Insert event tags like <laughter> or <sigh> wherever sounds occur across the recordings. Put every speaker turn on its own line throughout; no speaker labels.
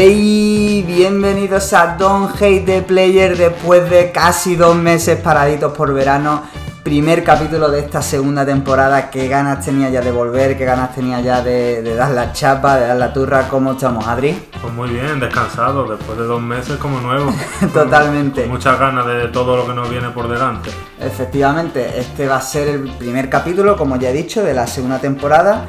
Hey, bienvenidos a Don't Hate the Player después de casi dos meses paraditos por verano. Primer capítulo de esta segunda temporada. Qué ganas tenía ya de volver, qué ganas tenía ya de, de dar la chapa, de dar la turra. ¿Cómo estamos, Adri?
Pues muy bien, descansado, después de dos meses como nuevo. <laughs>
Totalmente.
Con muchas ganas de todo lo que nos viene por delante.
Efectivamente, este va a ser el primer capítulo, como ya he dicho, de la segunda temporada.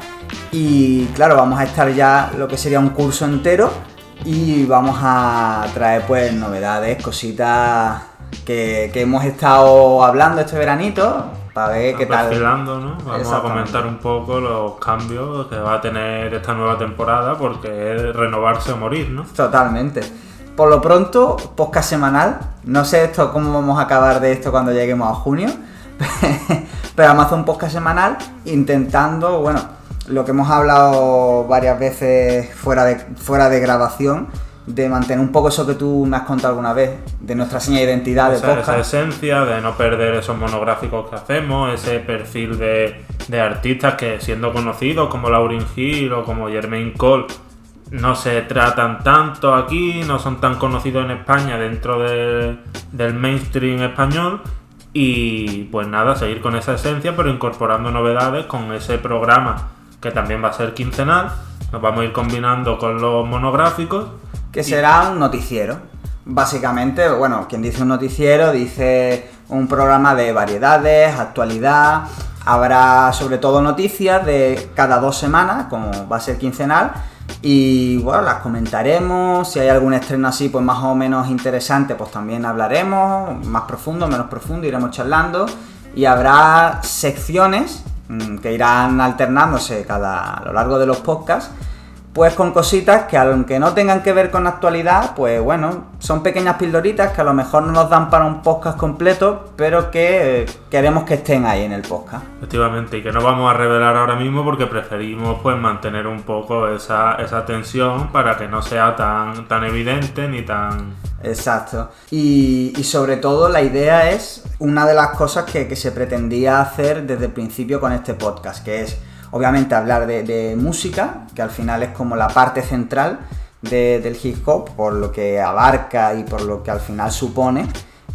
Y claro, vamos a estar ya lo que sería un curso entero y vamos a traer pues novedades, cositas que, que hemos estado hablando este veranito para ver qué tal.
¿no? Vamos a comentar un poco los cambios que va a tener esta nueva temporada porque es renovarse o morir, ¿no?
Totalmente. Por lo pronto, podcast semanal. No sé esto cómo vamos a acabar de esto cuando lleguemos a junio. <laughs> Pero vamos a hacer un podcast semanal intentando, bueno, lo que hemos hablado varias veces fuera de, fuera de grabación, de mantener un poco eso que tú me has contado alguna vez, de nuestra seña de identidad de
Esa, esa
podcast.
esencia de no perder esos monográficos que hacemos, ese perfil de, de artistas que siendo conocidos como Lauryn Hill o como Jermaine Cole no se tratan tanto aquí, no son tan conocidos en España dentro de- del mainstream español y pues nada, seguir con esa esencia pero incorporando novedades con ese programa que también va a ser quincenal, nos vamos a ir combinando con los monográficos
que será un noticiero. Básicamente, bueno, quien dice un noticiero dice un programa de variedades, actualidad, habrá sobre todo noticias de cada dos semanas, como va a ser quincenal, y bueno, las comentaremos, si hay algún estreno así, pues más o menos interesante, pues también hablaremos, más profundo, menos profundo, iremos charlando, y habrá secciones que irán alternándose cada, a lo largo de los podcasts, pues con cositas que aunque no tengan que ver con la actualidad, pues bueno, son pequeñas pildoritas que a lo mejor no nos dan para un podcast completo, pero que eh, queremos que estén ahí en el podcast.
Efectivamente, y que no vamos a revelar ahora mismo porque preferimos pues mantener un poco esa, esa tensión para que no sea tan, tan evidente ni tan...
Exacto. Y, y sobre todo la idea es una de las cosas que, que se pretendía hacer desde el principio con este podcast, que es obviamente hablar de, de música, que al final es como la parte central de- del hip hop, por lo que abarca y por lo que al final supone,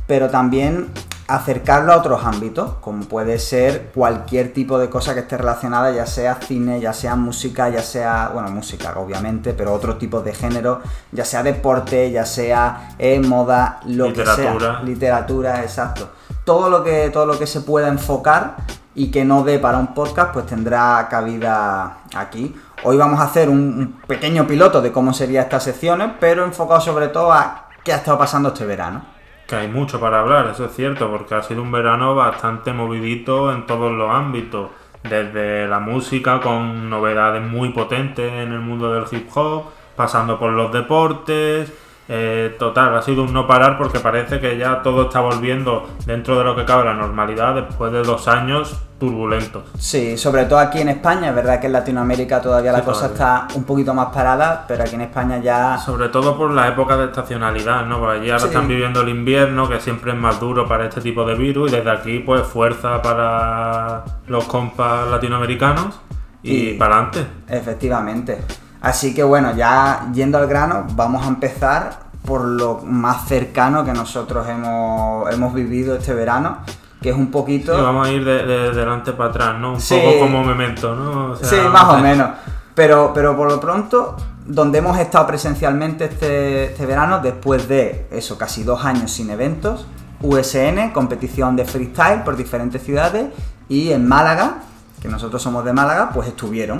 pero también acercarlo a otros ámbitos, como puede ser cualquier tipo de cosa que esté relacionada, ya sea cine, ya sea música, ya sea, bueno, música obviamente, pero otro tipo de género, ya sea deporte, ya sea eh, moda, lo que
Literatura.
sea, literatura, exacto. Todo lo que todo lo que se pueda enfocar y que no dé para un podcast, pues tendrá cabida aquí. Hoy vamos a hacer un, pequeño piloto de cómo serían estas secciones, pero enfocado sobre todo a qué ha estado pasando este verano.
que hay mucho para hablar, eso es cierto, porque ha sido un verano bastante movidito en todos los ámbitos, desde la música con novedades muy potentes en el mundo del hip hop, pasando por los deportes, eh, total, ha sido un no parar porque parece que ya todo está volviendo dentro de lo que cabe la normalidad después de dos años turbulentos.
Sí, sobre todo aquí en España, es verdad que en Latinoamérica todavía la
Sí,
cosa
todavía.
está un poquito más parada, pero aquí en España ya...
Sobre todo por la época de estacionalidad, ¿no? Porque allí ahora
Sí.
están viviendo el invierno, que siempre es más duro para este tipo de virus, y desde aquí, pues, fuerza para los compas latinoamericanos y,
Y-
para adelante.
Efectivamente. Así que bueno, ya yendo al grano, vamos a empezar por lo más cercano que nosotros hemos, hemos vivido este verano, que es un poquito...
Sí, vamos a ir de, de delante para atrás, ¿no? Un
Sí.
poco como memento, ¿no? O sea,
Sí, más o menos. Pero, pero por lo pronto, donde hemos estado presencialmente este, este verano, después de eso, casi dos años sin eventos, USN, competición de freestyle por diferentes ciudades, y en Málaga, que nosotros somos de Málaga, pues estuvieron.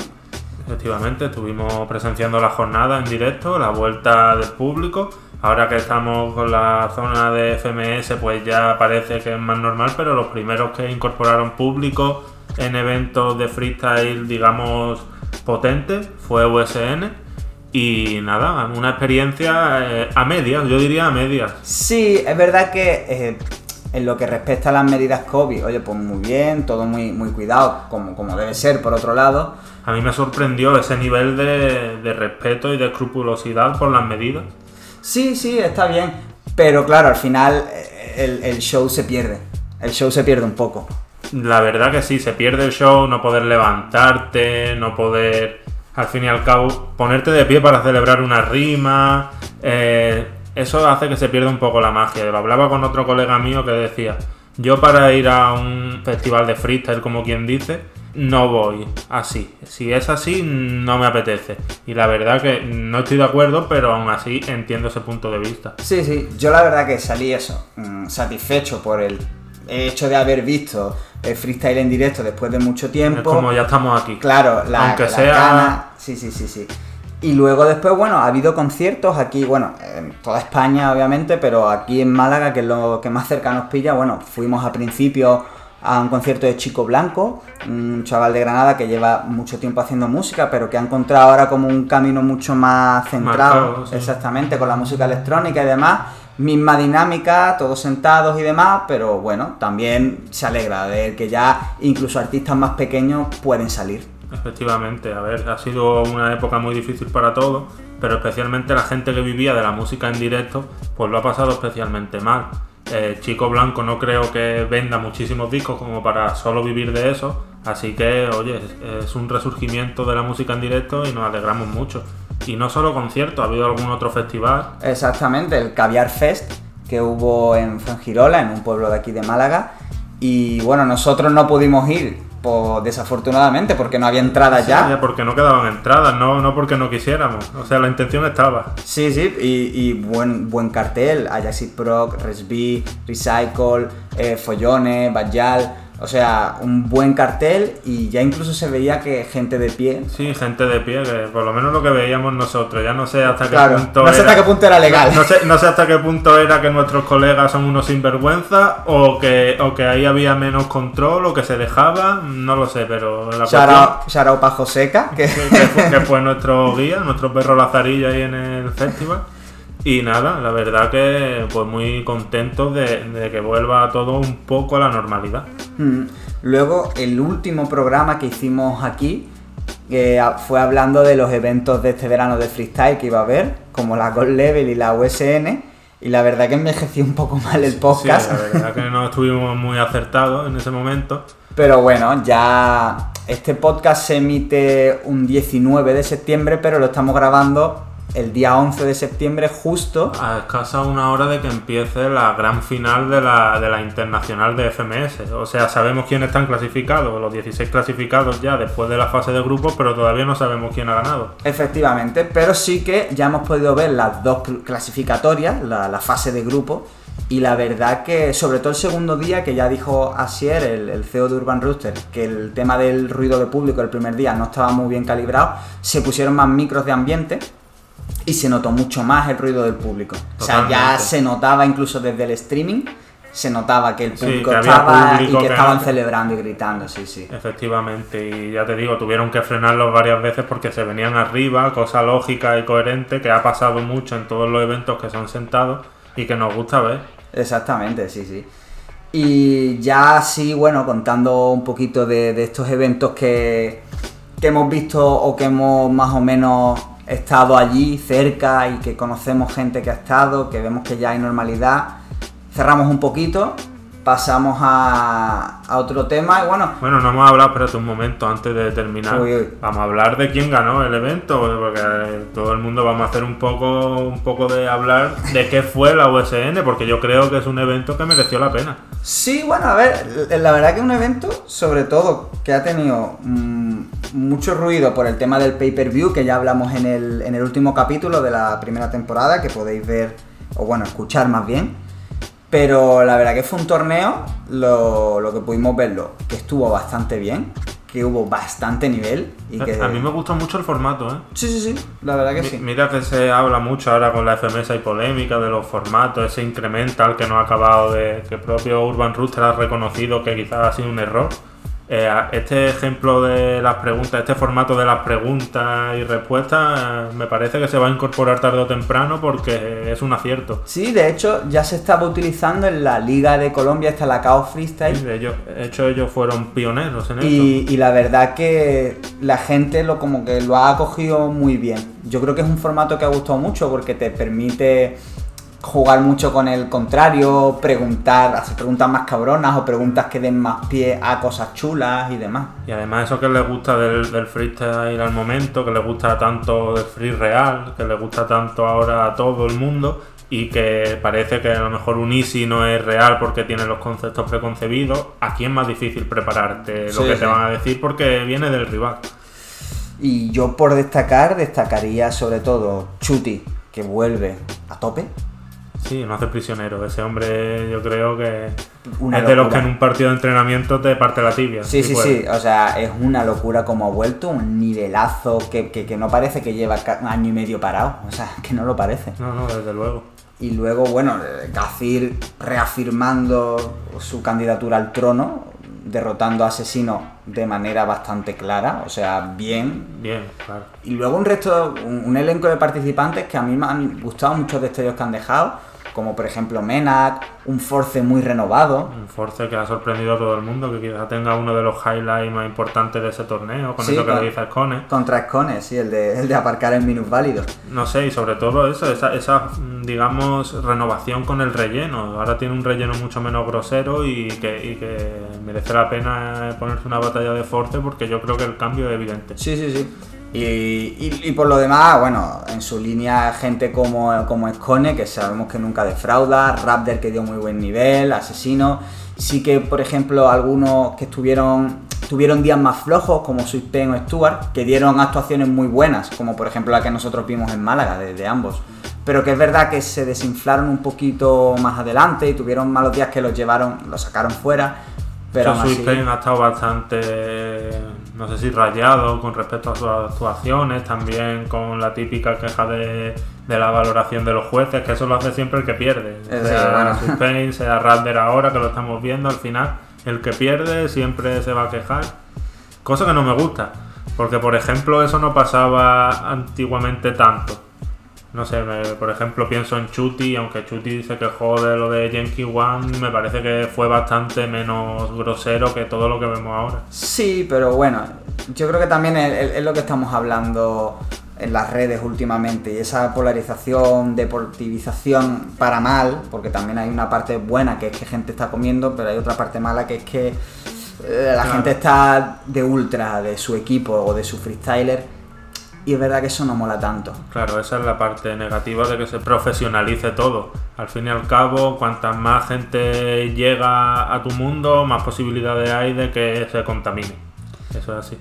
Efectivamente, estuvimos presenciando la jornada en directo, la vuelta del público. Ahora que estamos con la zona de FMS, pues ya parece que es más normal, pero los primeros que incorporaron público en eventos de freestyle, digamos, potentes, fue USN. Y nada, una experiencia eh, a medias, yo diría a medias.
Sí, es verdad que eh, en lo que respecta a las medidas COVID, oye, pues muy bien, todo muy, muy cuidado, como, como debe ser, por otro lado.
A mí me sorprendió ese nivel de, de respeto y de escrupulosidad por las medidas.
Sí, sí, está bien. Pero claro, al final eh, el, el show se pierde. El show se pierde un poco.
La verdad que sí, se pierde el show, no poder levantarte, no poder al fin y al cabo, ponerte de pie para celebrar una rima, eh, eso hace que se pierda un poco la magia. Lo hablaba con otro colega mío que decía, yo para ir a un festival de freestyle, como quien dice, no voy así. Si es así, no me apetece. Y la verdad que no estoy de acuerdo, pero aún así entiendo ese punto de vista.
Sí, sí, yo la verdad que salí eso, mm, satisfecho por el hecho de haber visto el freestyle en directo después de mucho tiempo.
Es como ya estamos aquí.
Claro, la,
Aunque
la
sea-
gana- Sí, sí, sí, sí. Y luego después, bueno, ha habido conciertos aquí, bueno, en toda España obviamente, pero aquí en Málaga, que es lo que más cerca nos pilla, bueno, fuimos a principio a un concierto de Chico Blanco, un chaval de Granada que lleva mucho tiempo haciendo música, pero que ha encontrado ahora como un camino mucho más centrado,
Marcado, sí.
exactamente, con la música electrónica y demás. Misma dinámica, todos sentados y demás, pero bueno, también se alegra de que ya incluso artistas más pequeños pueden salir.
Efectivamente, a ver, ha sido una época muy difícil para todos, pero especialmente la gente que vivía de la música en directo, pues lo ha pasado especialmente mal. Eh, Chico Blanco no creo que venda muchísimos discos como para solo vivir de eso, así que, oye, es, es un resurgimiento de la música en directo y nos alegramos mucho. Y no solo conciertos, ha habido algún otro festival.
Exactamente, el Caviar Fest que hubo en Fuengirola, en un pueblo de aquí de Málaga. Y bueno, nosotros no pudimos ir, pues, desafortunadamente, porque no había entradas ya.
Ya, porque no quedaban entradas, no, no porque no quisiéramos. O sea, la intención estaba.
Sí, sí, y, y buen, buen cartel, Ajaxi Proc, Resby, Recycle, eh, Follones, Bajal, o sea, un buen cartel y ya incluso se veía que gente de pie.
Sí, gente de pie, que por lo menos lo que veíamos nosotros. Ya no sé hasta qué
Claro,
punto.
no sé
era-
hasta qué punto era legal.
No, no sé, no sé hasta qué punto era que nuestros colegas son unos sinvergüenza o que, o que ahí había menos control o que se dejaba. No lo sé, pero la cuestión
Shout shout out pa' Joseca, que
que, que fue, que fue nuestro guía, nuestro perro Lazarillo ahí en el festival. Y nada, la verdad que pues muy contentos de, de que vuelva todo un poco a la normalidad.
Mm. Luego, el último programa que hicimos aquí eh, fue hablando de los eventos de este verano de freestyle que iba a haber, como la Gold Level y la USN. Y la verdad que envejeció un poco mal el podcast.
Sí, la verdad que no estuvimos muy acertados en ese momento.
Pero bueno, ya este podcast se emite un 19 de septiembre, pero lo estamos grabando el día 11 de septiembre justo.
A escasa una hora de que empiece la gran final de la, de la internacional de FMS. O sea, sabemos quiénes están clasificados, los 16 clasificados ya después de la fase de grupos, pero todavía no sabemos quién ha ganado.
Efectivamente, pero sí que ya hemos podido ver las dos cl- clasificatorias, la, la fase de grupo, y la verdad que, sobre todo el segundo día, que ya dijo Asier, el, el CEO de Urban Rooster, que el tema del ruido de público el primer día no estaba muy bien calibrado, se pusieron más micros de ambiente y se notó mucho más el ruido del público. O sea, ya se notaba incluso desde el streaming, se notaba que el
Sí,
público
que
estaba
público
y que
que
estaban celebrando y gritando, sí, sí.
Efectivamente, y ya te digo, tuvieron que frenarlos varias veces porque se venían arriba, cosa lógica y coherente que ha pasado mucho en todos los eventos que son sentados y que nos gusta ver.
Exactamente, sí, sí. Y ya sí, bueno, contando un poquito de, de estos eventos que, que hemos visto o que hemos más o menos estado allí cerca y que conocemos gente que ha estado, que vemos que ya hay normalidad, cerramos un poquito, pasamos a, a otro tema y bueno,
Bueno, no hemos hablado, espérate un momento antes de terminar.
Uy, uy.
Vamos a hablar de quién ganó el evento, porque todo el mundo vamos a hacer un poco, un poco de hablar de qué fue la USN, porque yo creo que es un evento que mereció la pena.
Sí, bueno, a ver, la verdad que es un evento, sobre todo, que ha tenido mm, mucho ruido por el tema del pay-per-view, que ya hablamos en el, en el último capítulo de la primera temporada, que podéis ver, o bueno, escuchar más bien. Pero la verdad que fue un torneo, lo, lo que pudimos verlo, que estuvo bastante bien, que hubo bastante nivel y que...
A mí me gustó mucho el formato, ¿eh?
Sí, sí, sí, la verdad que sí.
Mira que se habla mucho ahora con la FMS hay polémica de los formatos, ese incremental que no ha acabado de. que el propio Urban Rooster ha reconocido que quizás ha sido un error. Eh, este ejemplo de las preguntas, este formato de las preguntas y respuestas, eh, me parece que se va a incorporar tarde o temprano porque es un acierto.
Sí, de hecho ya se estaba utilizando en la Liga de Colombia, está la Chaos Freestyle.
De ellos, de hecho, ellos fueron pioneros en esto.
Y, y la verdad que la gente lo como que lo ha acogido muy bien. Yo creo que es un formato que ha gustado mucho porque te permite jugar mucho con el contrario, preguntar, hacer preguntas más cabronas o preguntas que den más pie a cosas chulas y demás.
Y además eso que le gusta del, del freestyle al momento, que le gusta tanto del free real, que le gusta tanto ahora a todo el mundo y que parece que a lo mejor un easy no es real porque tiene los conceptos preconcebidos, aquí es más difícil prepararte lo
Sí,
que
sí.
te van a decir porque viene del rival.
Y yo por destacar, destacaría sobre todo Chuti, que vuelve a tope.
Sí, no hace prisionero. Ese hombre yo creo que
Una
es de los que en un partido de entrenamiento te parte la tibia.
Sí,
si
sí,
puede.
sí, o sea, es una locura como ha vuelto, un nivelazo que, que- que no parece que lleva un año y medio parado, o sea, que no lo parece.
No, no, desde luego.
Y luego, bueno, Gazir reafirmando su candidatura al trono, derrotando a Asesino de manera bastante clara, o sea, bien.
Bien, claro.
Y luego un resto, un, un elenco de participantes que a mí me han gustado muchos destellos que han dejado, como por ejemplo Menac, un Force muy renovado.
Un Force que ha sorprendido a todo el mundo, que quizás tenga uno de los highlights más importantes de ese torneo, con
Sí,
eso que dice Ascone.
Contra Escone, sí, el de, el de aparcar en minusválidos.
No sé, y sobre todo eso, esa, esa, digamos, renovación con el relleno. Ahora tiene un relleno mucho menos grosero y que, y que merece la pena ponerse una batalla de Force porque yo creo que el cambio es evidente.
Sí, sí, sí. Y, y- y por lo demás, bueno, en su línea gente como, como Escone, que sabemos que nunca defrauda, Raptor que dio muy buen nivel, Asesino. Sí que, por ejemplo, algunos que estuvieron tuvieron días más flojos, como Pain o Stuart, que dieron actuaciones muy buenas, como por ejemplo la que nosotros vimos en Málaga, de, de ambos. Pero que es verdad que se desinflaron un poquito más adelante y tuvieron malos días que los llevaron, los sacaron fuera. Pero aún así-
Pain ha estado bastante, no sé si rayado con respecto a sus actuaciones, también con la típica queja de, de la valoración de los jueces, que eso lo hace siempre el que pierde.
Eh, sí,
sea
bueno.
Pain, sea Radler ahora, que lo estamos viendo, al final el que pierde siempre se va a quejar, cosa que no me gusta, porque por ejemplo eso no pasaba antiguamente tanto. No sé, me- por ejemplo pienso en Chuti, aunque Chuti se quejó de lo de Yankee One, me parece que fue bastante menos grosero que todo lo que vemos ahora.
Sí, pero bueno, yo creo que también es, lo que estamos hablando en las redes últimamente y esa polarización, deportivización para mal, porque también hay una parte buena que es que gente está comiendo, pero hay otra parte mala que es que eh, la
Claro.
gente está de ultra de su equipo o de su freestyler y es verdad que eso no mola tanto.
Claro, esa es la parte negativa de que se profesionalice todo. Al fin y al cabo, cuantas más gente llega a tu mundo, más posibilidades hay de que se contamine. Eso es así.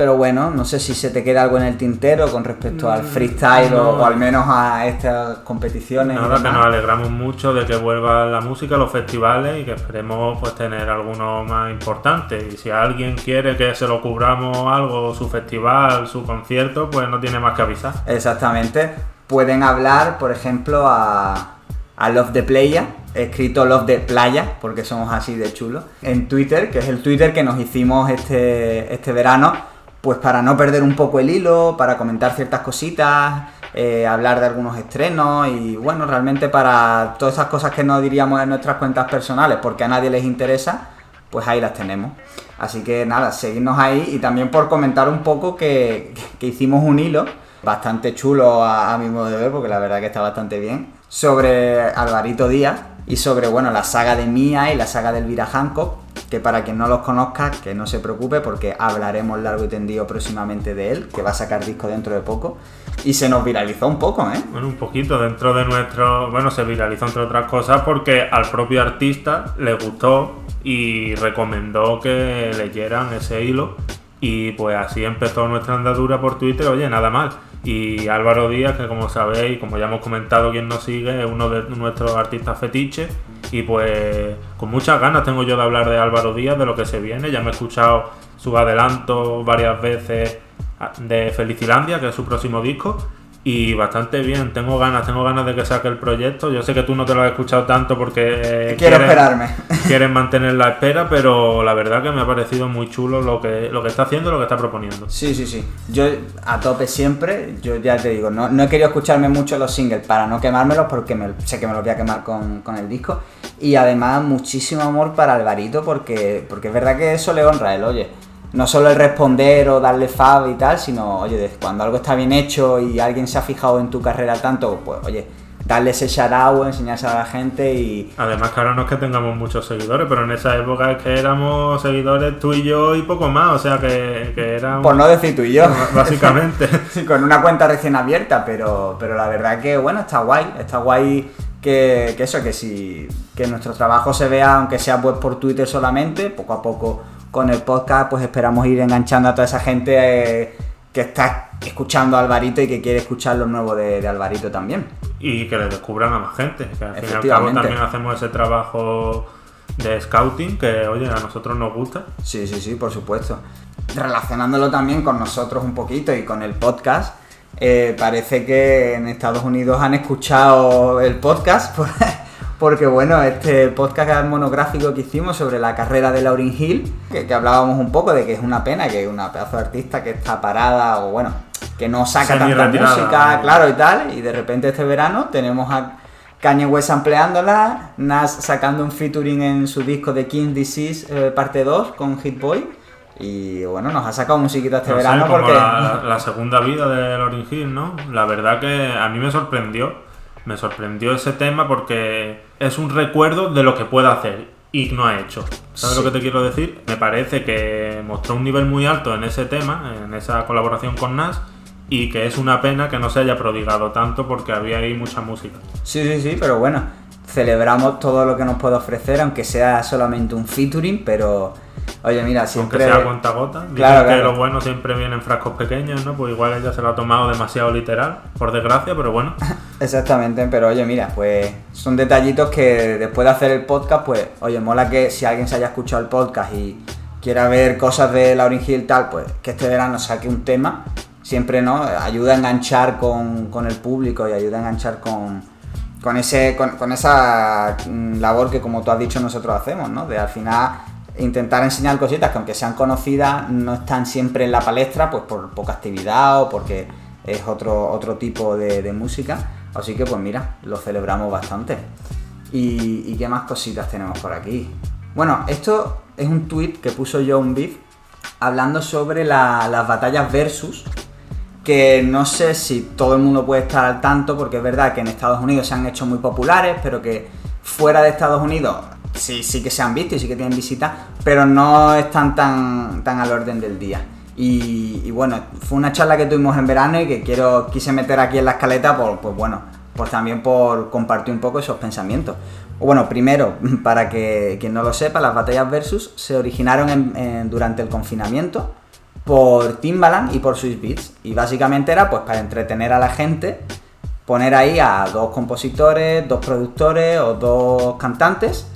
Pero bueno, no sé si se te queda algo en el tintero con respecto al freestyle o-
no.
o, al menos a estas competiciones.
Nada, que nos alegramos mucho de que vuelva la música, los festivales y que esperemos pues tener algunos más importantes. Y si alguien quiere que se lo cubramos algo, su festival, su concierto, pues no tiene más que avisar.
Exactamente. Pueden hablar, por ejemplo, a, a Love the Playa, escrito Love the Playa, porque somos así de chulos, en Twitter, que es el Twitter que nos hicimos este, este verano, pues para no perder un poco el hilo, para comentar ciertas cositas, eh, hablar de algunos estrenos y bueno, realmente para todas esas cosas que no diríamos en nuestras cuentas personales, porque a nadie les interesa, pues ahí las tenemos. Así que nada, seguidnos ahí y también por comentar un poco que, que hicimos un hilo bastante chulo a, a mi modo de ver, porque la verdad que está bastante bien, sobre Alvarito Díaz y sobre bueno la saga de Mía y la saga de Elvira Hancock, que para quien no los conozca, que no se preocupe porque hablaremos largo y tendido próximamente de él, que va a sacar disco dentro de poco. Y se nos viralizó un poco, ¿eh?
Bueno, un poquito dentro de nuestro. Bueno, se viralizó entre otras cosas porque al propio artista le gustó y recomendó que leyeran ese hilo. Y pues así empezó nuestra andadura por Twitter, oye, nada mal. Y Álvaro Díaz, que como sabéis, como ya hemos comentado, quien nos sigue, es uno de nuestros artistas fetiches. Y pues con muchas ganas tengo yo de hablar de Álvaro Díaz, de lo que se viene. Ya me he escuchado sus adelantos varias veces de Felicilandia, que es su próximo disco. Y bastante bien, tengo ganas, tengo ganas de que saque el proyecto. Yo sé que tú no te lo has escuchado tanto porque
Quiero
quieres-
esperarme. <laughs>
quieres mantener la espera, pero la verdad que me ha parecido muy chulo lo que, lo que está haciendo y lo que está proponiendo.
Sí, sí, sí. Yo a tope siempre, yo ya te digo, no, no he querido escucharme mucho los singles para no quemármelos porque me- sé que me los voy a quemar con, con el disco. Y además muchísimo amor para Alvarito porque, porque es verdad que eso le honra a él, oye. No solo el responder o darle fab y tal, sino, oye, cuando algo está bien hecho y alguien se ha fijado en tu carrera tanto, pues, oye, darle ese shout enseñarse a la gente y...
Además que ahora no es que tengamos muchos seguidores, pero en esa época es que éramos seguidores tú y yo y poco más, o sea que, que.
Por no decir tú y yo. <laughs>
Básicamente.
sí, <laughs> con una cuenta recién abierta, pero, pero la verdad que, bueno, está guay, está guay que, que eso, que si que nuestro trabajo se vea, aunque sea pues por Twitter solamente, poco a poco con el podcast, pues esperamos ir enganchando a toda esa gente eh, que está escuchando a Alvarito y que quiere escuchar lo nuevo de, de Alvarito también.
Y que le descubran a más gente, que al fin y al cabo también hacemos ese trabajo de scouting que, oye, a nosotros nos gusta.
Sí, sí, sí, por supuesto. Relacionándolo también con nosotros un poquito y con el podcast, eh, parece que en Estados Unidos han escuchado el podcast. <laughs> Pues, porque bueno, este podcast monográfico que hicimos sobre la carrera de Lauryn Hill, que, hablábamos un poco de que es una pena que una pedazo de artista que está parada o bueno, que no saca tanta música, claro y tal, y de repente este verano tenemos a Kanye West ampliándola, Nas sacando un featuring en su disco de King Disease eh, parte 2 con Hit Boy. Y bueno, nos ha sacado musiquita este verano porque.
La, la, segunda vida de Lauryn Hill, ¿no? La verdad que a mí me sorprendió me sorprendió ese tema porque es un recuerdo de lo que puede hacer y no ha hecho. ¿Sabes lo que te quiero decir? Me parece que mostró un nivel muy alto en ese tema, en esa colaboración con Nas, y que es una pena que no se haya prodigado tanto porque había ahí mucha música.
Sí, sí, sí, pero bueno, celebramos todo lo que nos puede ofrecer, aunque sea solamente un featuring, pero Oye, mira, siempre.
Aunque sea cuenta gota. Claro, que lo bueno siempre viene en frascos pequeños, ¿no? Pues igual ella se lo ha tomado demasiado literal, por desgracia, pero bueno. <laughs>
Exactamente, pero oye, mira, pues son detallitos que después de hacer el podcast, pues, oye, mola que si alguien se haya escuchado el podcast y quiera ver cosas de Lauryn Hill tal, pues que este verano saque un tema, siempre, ¿no? Ayuda a enganchar con, el público y ayuda a enganchar con, con, ese, con, con esa mm, labor que, como tú has dicho, nosotros hacemos, ¿no? De al final intentar enseñar cositas que aunque sean conocidas no están siempre en la palestra pues por poca actividad o porque es otro, otro tipo de, música. Así que pues mira, lo celebramos bastante. ¿Y, qué más cositas tenemos por aquí? Bueno, esto es un tweet que puso John Beef hablando sobre las batallas versus que no sé si todo el mundo puede estar al tanto porque es verdad que en Estados Unidos se han hecho muy populares, pero que fuera de Estados Unidos sí, sí que se han visto y sí que tienen visita, pero no están tan, tan al orden del día. Y, bueno, fue una charla que tuvimos en verano y que quiero quise meter aquí en la escaleta por, pues bueno, pues también por compartir un poco esos pensamientos. Bueno, primero, <laughs> para que quien no lo sepa, las batallas versus se originaron durante el confinamiento por Timbaland y por Swiss Beats. Y básicamente era pues para entretener a la gente, poner ahí a dos compositores, dos productores o dos cantantes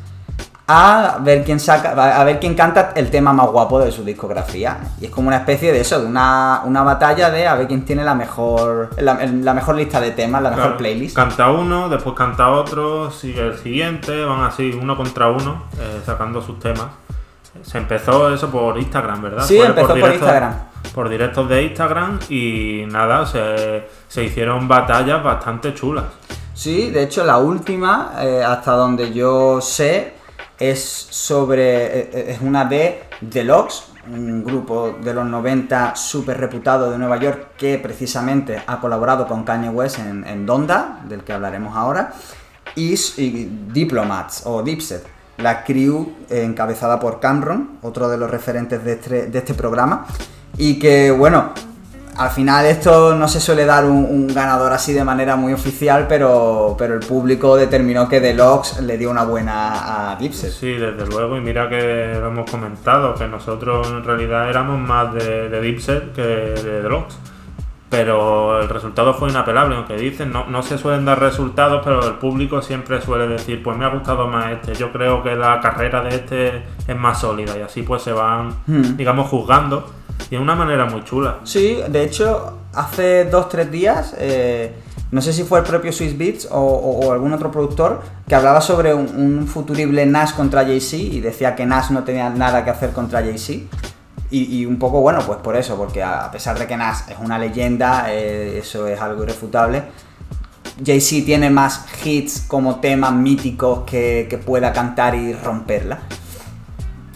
a ver quién saca, a ver quién canta el tema más guapo de su discografía. Y es como una especie de eso, de una, batalla de a ver quién tiene la mejor, la, mejor lista de temas, la mejor playlist.
Canta uno, después canta otro, sigue el siguiente, van así uno contra uno, eh, sacando sus temas. Se empezó eso por Instagram, ¿verdad?
Sí, empezó por, Instagram.
Por directos de Instagram y nada, se, hicieron batallas bastante chulas.
Sí, de hecho la última, eh, hasta donde yo sé, es sobre. Eh, es una de Deluxe, un grupo de los 90 súper reputado de Nueva York que precisamente ha colaborado con Kanye West en, Donda, del que hablaremos ahora, y, Diplomats o Dipset, la crew encabezada por Cameron, otro de los referentes de este, de este programa, y que, bueno, al final esto no se suele dar un, ganador así de manera muy oficial, pero, pero el público determinó que Deluxe le dio una buena a Dipset.
Sí, desde luego, y mira que lo hemos comentado, que nosotros en realidad éramos más de, de Dipset que de Deluxe. Pero el resultado fue inapelable, aunque dicen, no, no se suelen dar resultados, pero el público siempre suele decir, pues me ha gustado más este, yo creo que la carrera de este es más sólida y así pues se van, hmm. digamos, juzgando y de una manera muy chula.
Sí, de hecho, hace dos, tres días, eh, no sé si fue el propio Swiss Beats o, algún otro productor, que hablaba sobre un, futurible Nas contra Jay-Z y decía que Nas no tenía nada que hacer contra Jay-Z. Y, un poco bueno, pues por eso, porque a, pesar de que Nas es una leyenda, eh, eso es algo irrefutable. Jay-Z tiene más hits como temas míticos que, que pueda cantar y romperla.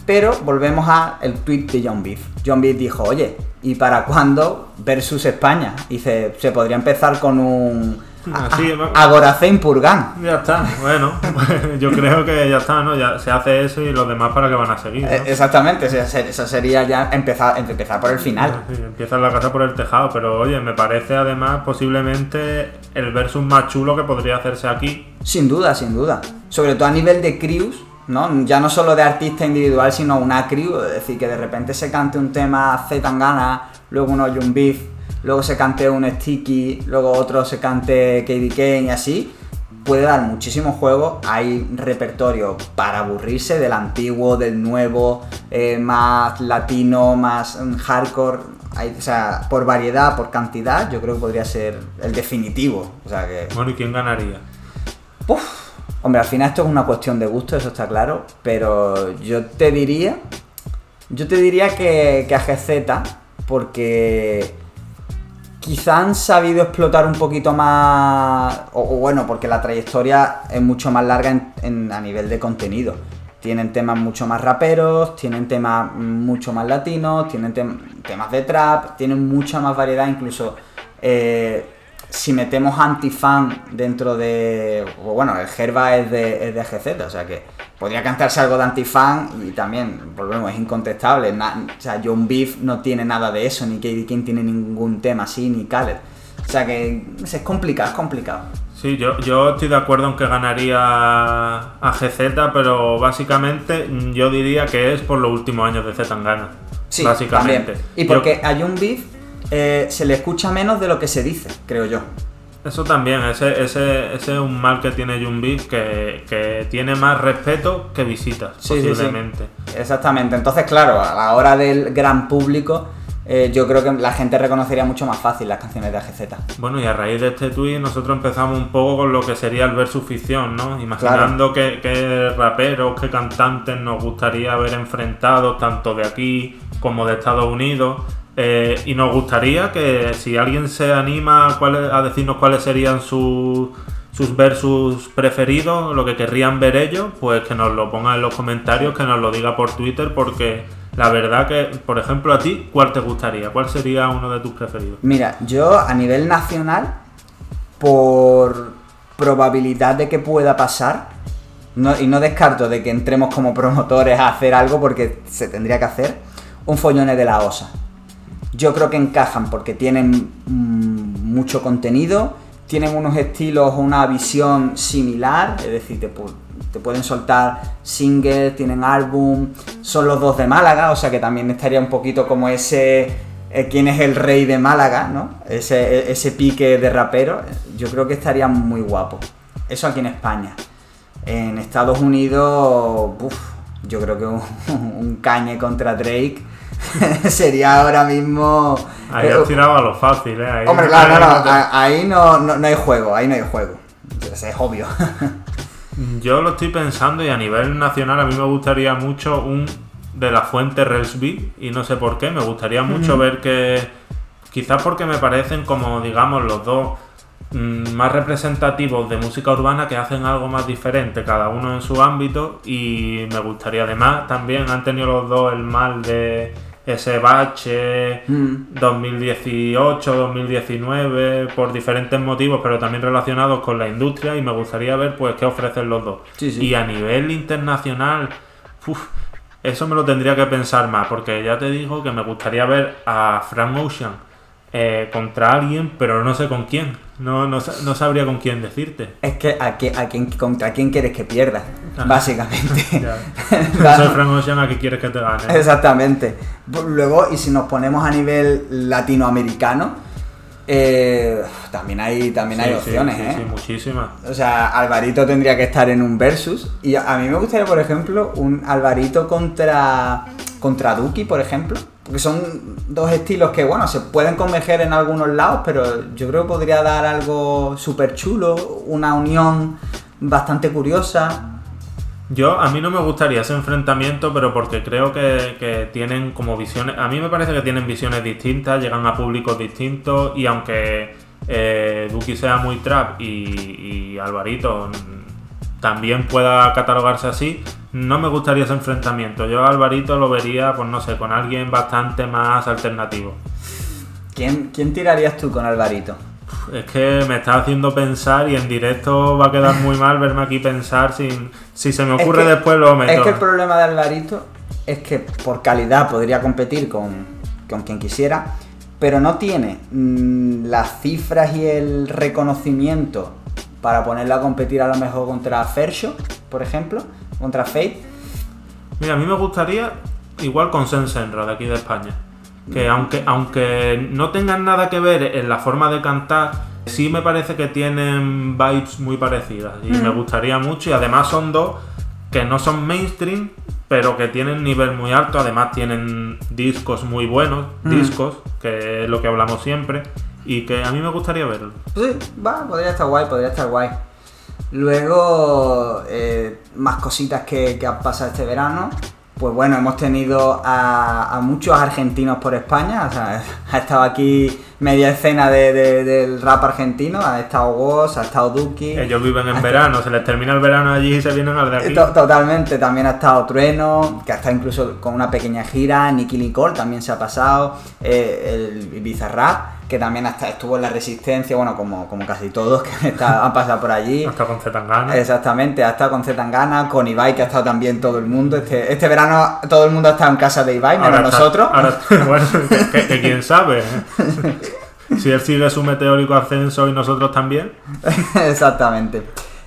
Pero volvemos a el tweet de John Beef. John Beef dijo, oye, ¿y para cuándo versus España? Dice, se podría empezar con un
Así,
Agoracén Purgan.
ya está. Bueno, <laughs> yo creo que ya está, ¿no? Ya se hace eso y los demás para que van a seguir. ¿no?
Eh, Exactamente, esa sería ya empezar, empezar por el final.
Sí, empieza la casa por el tejado, pero oye, me parece además posiblemente el versus más chulo que podría hacerse aquí.
Sin duda, sin duda. Sobre todo a nivel de crews, ¿no? Ya no solo de artista individual, sino una crew. Es decir, que de repente se cante un tema Z Tangana, luego uno Young Beef, luego se cante un Sticky, luego otro se cante KD Kane y así. Puede dar muchísimos juegos. Hay repertorio para aburrirse del antiguo, del nuevo, eh, más latino, más mm, hardcore. Hay, o sea, por variedad, por cantidad, yo creo que podría ser el definitivo. O sea que.
Bueno, ¿y quién ganaría?
Uf, hombre, al final esto es una cuestión de gusto, eso está claro, pero yo te diría, yo te diría que, que a GZ, porque quizá han sabido explotar un poquito más, o, bueno, porque la trayectoria es mucho más larga en- a nivel de contenido. Tienen temas mucho más raperos, tienen temas mucho más latinos, tienen tem- temas de trap, tienen mucha más variedad, incluso eh, si metemos antifan dentro de. Bueno, el Gerba es de, es de GZ, o sea que podría cantarse algo de antifan y también, volvemos, es incontestable. na- o sea, John Beef no tiene nada de eso, ni KD King tiene ningún tema así, ni Khaled. O sea que es complicado, es complicado.
Sí, yo, yo estoy de acuerdo en que ganaría a GZ, pero básicamente yo diría que es por los últimos años de Zetangana.
Sí,
básicamente.
también. Y
Yo-
porque a John Beef eh, se le escucha menos de lo que se dice, creo yo.
Eso también, ese, ese, ese es un mal que tiene Junbit, que, que tiene más respeto que visitas,
Sí, sí, sí.
posiblemente.
Exactamente. Entonces, claro, a la hora del gran público, eh, yo creo que la gente reconocería mucho más fácil las canciones de AGZ.
Bueno, y a raíz de este tweet nosotros empezamos un poco con lo que sería el versus ficción, ¿no? Imaginando qué qué raperos, qué cantantes nos gustaría ver enfrentados, tanto de aquí como de Estados Unidos. Eh, y nos gustaría que si alguien se anima a, decirnos cuáles serían sus, sus versus preferidos, lo que querrían ver ellos, pues que nos lo ponga en los comentarios, que nos lo diga por Twitter, porque la verdad que, por ejemplo, a ti, ¿cuál te gustaría? ¿Cuál sería uno de tus preferidos?
Mira, yo a nivel nacional, por probabilidad de que pueda pasar, y no descarto de que entremos como promotores a hacer algo porque se tendría que hacer, un follone de la OSA. Yo creo que encajan porque tienen mm, mucho contenido, tienen unos estilos una visión similar, es decir, te, te pueden soltar singles, tienen álbum, son los dos de Málaga, o sea que también estaría un poquito como ese, eh, quién es el rey de Málaga, ¿no? Ese, ese pique de rapero, yo creo que estaría muy guapo. Eso aquí en España. En Estados Unidos, uf, yo creo que un, <laughs> un contra Drake <laughs> sería ahora mismo...
Ahí
eh,
has tirado a lo fácil, ¿eh? Ahí-
Hombre, claro, no, no,
ahí
no, no, no hay juego, ahí no hay juego. Es, es obvio. <laughs>
Yo lo estoy pensando y a nivel nacional a mí me gustaría mucho un de la fuente Relsby y no sé por qué, me gustaría mucho ver que quizás porque me parecen como digamos los dos mm, más representativos de música urbana que hacen algo más diferente cada uno en su ámbito y me gustaría además también han tenido los dos el mal de ese bache
Mm.
2018, 2019, por diferentes motivos, pero también relacionados con la industria y me gustaría ver pues qué ofrecen los dos.
Sí, sí.
Y a nivel internacional, uf, eso me lo tendría que pensar más, porque ya te digo que me gustaría ver a Frank Ocean eh, contra alguien, pero no sé con quién. No, no, no sabría con quién decirte.
Es que a, qui- a quién, contra quién quieres que pierda,
Ah.
básicamente. <laughs>
Soy Frank Ocean, ¿a qué quieres que te gane?
Exactamente. Luego, y si nos ponemos a nivel latinoamericano, eh, también hay, también hay
Sí,
opciones,
sí,
¿eh?
sí, muchísimas.
O sea, Alvarito tendría que estar en un versus. Y a a mí me gustaría, por ejemplo, un Alvarito contra, contra Duki, por ejemplo. Porque son dos estilos que, bueno, se pueden converger en algunos lados, pero yo creo que podría dar algo súper chulo, una unión bastante curiosa.
Yo, a mí no me gustaría ese enfrentamiento, pero porque creo que, que tienen como visiones. A mí me parece que tienen visiones distintas, llegan a públicos distintos, y aunque eh, Duki sea muy trap y, y Alvarito también pueda catalogarse así, no me gustaría ese enfrentamiento. Yo a Alvarito lo vería, pues no sé, con alguien bastante más alternativo.
¿Quién, quién tirarías tú con Alvarito?
Es que me está haciendo pensar y en directo va a quedar muy mal verme aquí pensar sin... Si se me
Es
ocurre
que-
después lo meto.
Es que el problema de Alvarito es que por calidad podría competir con, con quien quisiera, pero no tiene mm, las cifras y el reconocimiento para ponerla a competir a lo mejor contra Fersho, por ejemplo, contra Fate.
Mira, a mí me gustaría igual con Sensenra de aquí de España. Que aunque, aunque no tengan nada que ver en la forma de cantar, sí me parece que tienen vibes muy parecidas. Y me gustaría mucho. Y además son dos que no son mainstream, pero que tienen nivel muy alto. Además tienen discos muy buenos, discos, que es lo que hablamos siempre. Y que a mí me gustaría verlo.
Sí, va, podría estar guay, podría estar guay. Luego, eh, más cositas que, que han pasado este verano. Pues bueno, hemos tenido a, a muchos argentinos por España. O sea, <laughs> ha estado aquí media escena de- de- del rap argentino. Ha estado Woz, ha estado Duki.
Ellos viven en verano, se les termina el verano allí y se vienen al de aquí.
to- Totalmente, también ha estado Trueno, que ha estado incluso con una pequeña gira, Nicky Nicole también se ha pasado, eh, el Bizarrap, que también hasta estuvo en la Resistencia, bueno, como, como casi todos que <laughs> han pasado por allí.
Hasta con Zetangana.
Exactamente, ha estado con Zetangana, con Ibai, que ha estado también todo el mundo. Este, este verano todo el mundo ha estado en casa de Ibai, menos nosotros.
ahora- <laughs> bueno, que, que- que quién sabe. ¿eh? Si él sigue su meteórico ascenso y nosotros también.
Exactamente.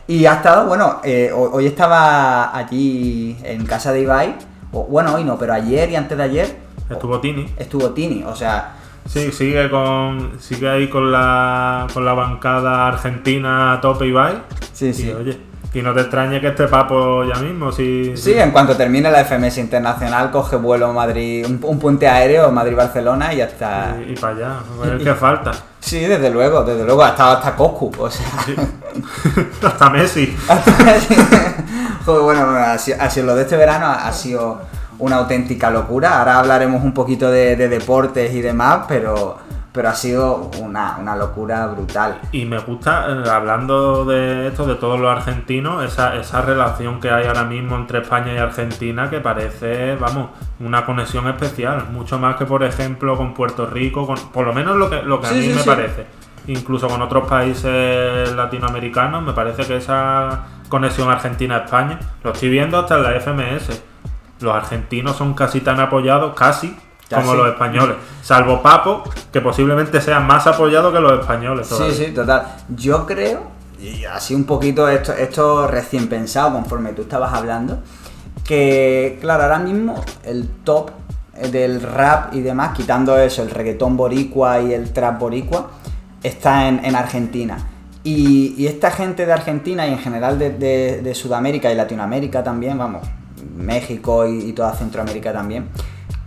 Y ha estado, bueno, eh, ho- hoy estaba allí en casa de Ibai, o, bueno, hoy no, pero ayer y antes de ayer
Estuvo Tini.
estuvo Tini, o sea,
Sí, sigue con. Sigue ahí con la. con la bancada argentina a tope Ibai.
sí,
Y
sí.
oye, y no te extrañe que este papo ya mismo, si.
Sí, en cuanto termine la FMS Internacional, coge vuelo Madrid, un, un puente aéreo Madrid-Barcelona y ya está.
Y, para allá, a ver qué falta.
Sí, desde luego, desde luego, ha estado hasta Coscu, o sea.
Sí. <laughs> Hasta Messi. <laughs>
Joder, bueno, bueno, así, así lo de este verano ha sido una auténtica locura. Ahora hablaremos un poquito de, de deportes y demás, pero, pero ha sido una, una locura brutal.
Y me gusta, eh, hablando de esto, de todos los argentinos, esa, esa relación que hay ahora mismo entre España y Argentina que parece, vamos, una conexión especial. Mucho más que, por ejemplo, con Puerto Rico, con, por lo menos lo que, lo que
Sí,
a mí
sí,
me
sí.
parece. Incluso con otros países latinoamericanos, me parece que esa conexión Argentina-España, lo estoy viendo hasta en la FMS. Los argentinos son casi tan apoyados, casi, como los españoles. Salvo Papo, que posiblemente sea más apoyado que los españoles.
Sí,
todavía.
sí, total. Yo creo, y así un poquito esto, esto recién pensado conforme tú estabas hablando, que claro, ahora mismo el top del rap y demás, quitando eso, el reggaetón boricua y el trap boricua, está en, en Argentina. Y, y esta gente de Argentina y en general de, de- de Sudamérica y Latinoamérica también, vamos, México y, toda Centroamérica también,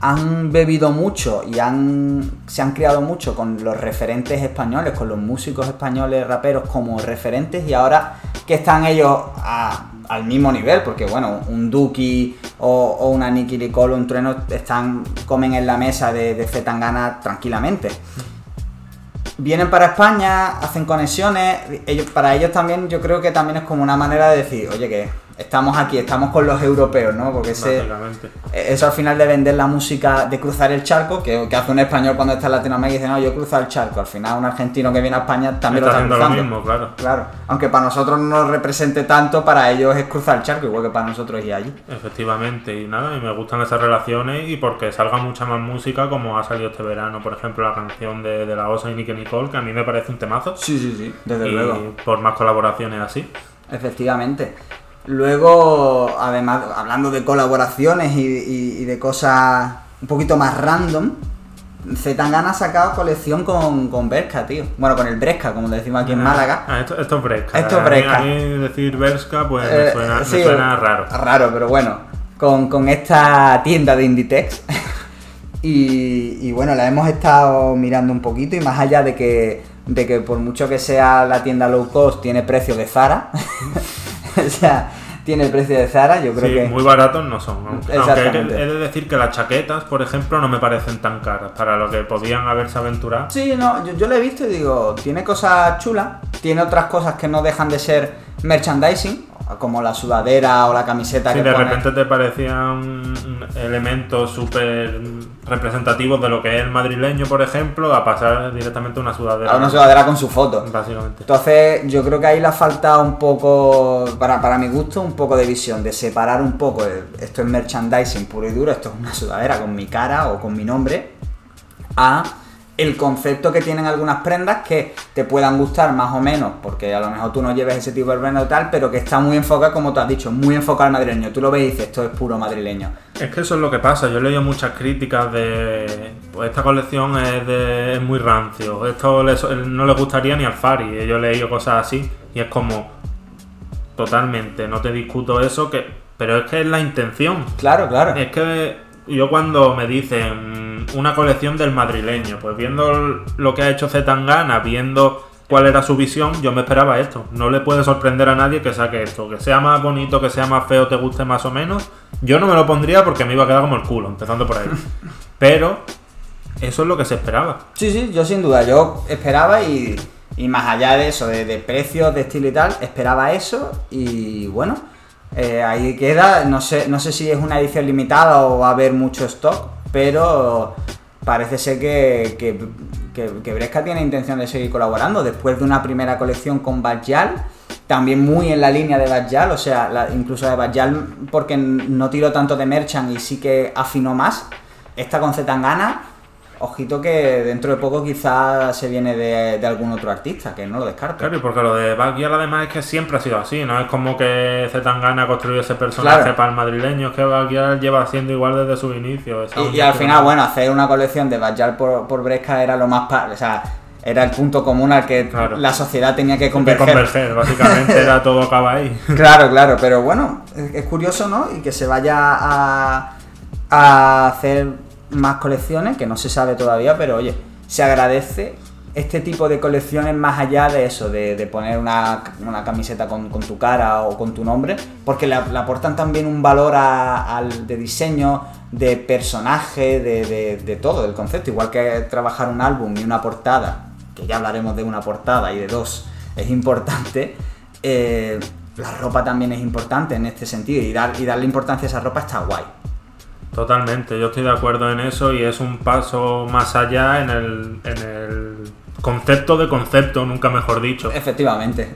han bebido mucho y han, se han criado mucho con los referentes españoles, con los músicos españoles raperos como referentes y ahora que están ellos al mismo nivel, porque bueno, un Duki o, o una Nicky Nicole o un Trueno están, comen en la mesa de, de Zetangana tranquilamente. Vienen para España, hacen conexiones, ellos, para ellos también yo creo que también es como una manera de decir, oye que estamos aquí, estamos con los europeos, ¿no? Porque ese, eso al final de vender la música, de cruzar el charco, que, que hace un español cuando está en Latinoamérica y dice, no, yo cruzo el charco. Al final un argentino que viene a España también
Está
lo está
haciendo lo
cruzando.
mismo, claro.
Claro, aunque para nosotros no nos represente tanto, para ellos es cruzar el charco, igual que para nosotros y allí.
Efectivamente, y nada, y me gustan esas relaciones y porque salga mucha más música como ha salido este verano, por ejemplo la canción de, de la Osa y Nicky Nicole, que a mí me parece un temazo,
Sí, sí, sí, desde
y
luego.
por más colaboraciones así.
Efectivamente. Luego, además, hablando de colaboraciones y, y- y de cosas un poquito más random, Zetangana ha sacado colección con, con Berska, tío. Bueno, con el Bresca, como le decimos aquí en Málaga.
Ah, esto, esto es Bresca.
Esto es
A mí-
Bresca.
A mí, decir Berska pues
Eh,
me, suena, me
sí,
suena raro.
Raro, pero bueno. Con, con esta tienda de Inditex. <laughs> y, y bueno, la hemos estado mirando un poquito y más allá de que, de que por mucho que sea la tienda low cost, tiene precio de Zara. <laughs> <laughs> o sea, tiene el precio de Zara, yo creo
Sí,
que...
muy baratos no son. Aunque aunque he de decir que las chaquetas, por ejemplo, no me parecen tan caras para lo que podían haberse aventurado.
Sí, no, yo, yo lo he visto y digo, tiene cosas chulas, tiene otras cosas que no dejan de ser merchandising, como la sudadera o la camiseta
Sí,
que
de repente te parecían elementos súper representativos de lo que es el madrileño, por ejemplo, a pasar directamente a una sudadera.
a una sudadera con su foto.
Básicamente.
Entonces, yo creo que ahí le ha faltado un poco, para, para mi gusto, un poco de visión, de separar un poco, esto es merchandising puro y duro, esto es una sudadera con mi cara o con mi nombre, a el concepto que tienen algunas prendas que te puedan gustar más o menos, porque a lo mejor tú no lleves ese tipo de prenda o tal, pero que está muy enfocada, como tú has dicho, muy enfocada al madrileño. Tú lo ves y dices, esto es puro madrileño.
Es que eso es lo que pasa. Yo he leído muchas críticas de. Pues esta colección es, de, es muy rancio. Esto no le gustaría ni al Fari. Yo he leído cosas así. Y es como. Totalmente, no te discuto eso, que pero es que es la intención.
Claro, claro.
Es que yo cuando me dicen mm, una colección del madrileño, pues viendo lo que ha hecho Zetangana, viendo cuál era su visión, yo me esperaba esto. No le puede sorprender a nadie que saque esto. Que sea más bonito, que sea más feo, te guste más o menos. Yo no me lo pondría porque me iba a quedar como el culo, empezando por ahí. <laughs> Pero eso es lo que se esperaba.
Sí, sí, yo sin duda, yo esperaba y, y más allá de eso, de, de precios, de estilo y tal, esperaba eso y bueno, eh, ahí queda, no sé, no sé si es una edición limitada o va a haber mucho stock, pero parece ser que, que, que, Bresca tiene intención de seguir colaborando después de una primera colección con Bajal. También muy en la línea de Bajal, o sea, la- incluso de Bajal porque no tiró tanto de Merchant y sí que afinó más. Esta con Zetangana, ojito que dentro de poco quizás se viene de, de algún otro artista, que no lo descarto.
Claro, y porque lo de Backyard además es que siempre ha sido así, no es como que Zetangana construyó ese personaje
Claro.
para el madrileño, es que Backyard lleva siendo igual desde su inicio. esa
Y, al final, bueno, hacer una colección de Bajal por, por Bresca era lo más... pa- o sea, era el punto común al que
Claro.
la sociedad tenía que
que
converger.
converger, básicamente era todo acaba ahí. <laughs>
Claro, claro, pero bueno, es, es curioso, ¿no? Y que se vaya a, a hacer más colecciones, que no se sabe todavía, pero oye, se agradece este tipo de colecciones más allá de eso, de, poner una, una camiseta con, con tu cara o con tu nombre, porque le, aportan también un valor al de diseño, de personaje, de, de- de todo, del concepto. Igual que trabajar un álbum y una portada, que ya hablaremos de una portada y de dos, es importante. eh, la ropa también es importante en este sentido y, dar, y darle importancia a esa ropa está guay.
Totalmente, yo estoy de acuerdo en eso y es un paso más allá en el, en el concepto de concepto, nunca mejor dicho.
Efectivamente.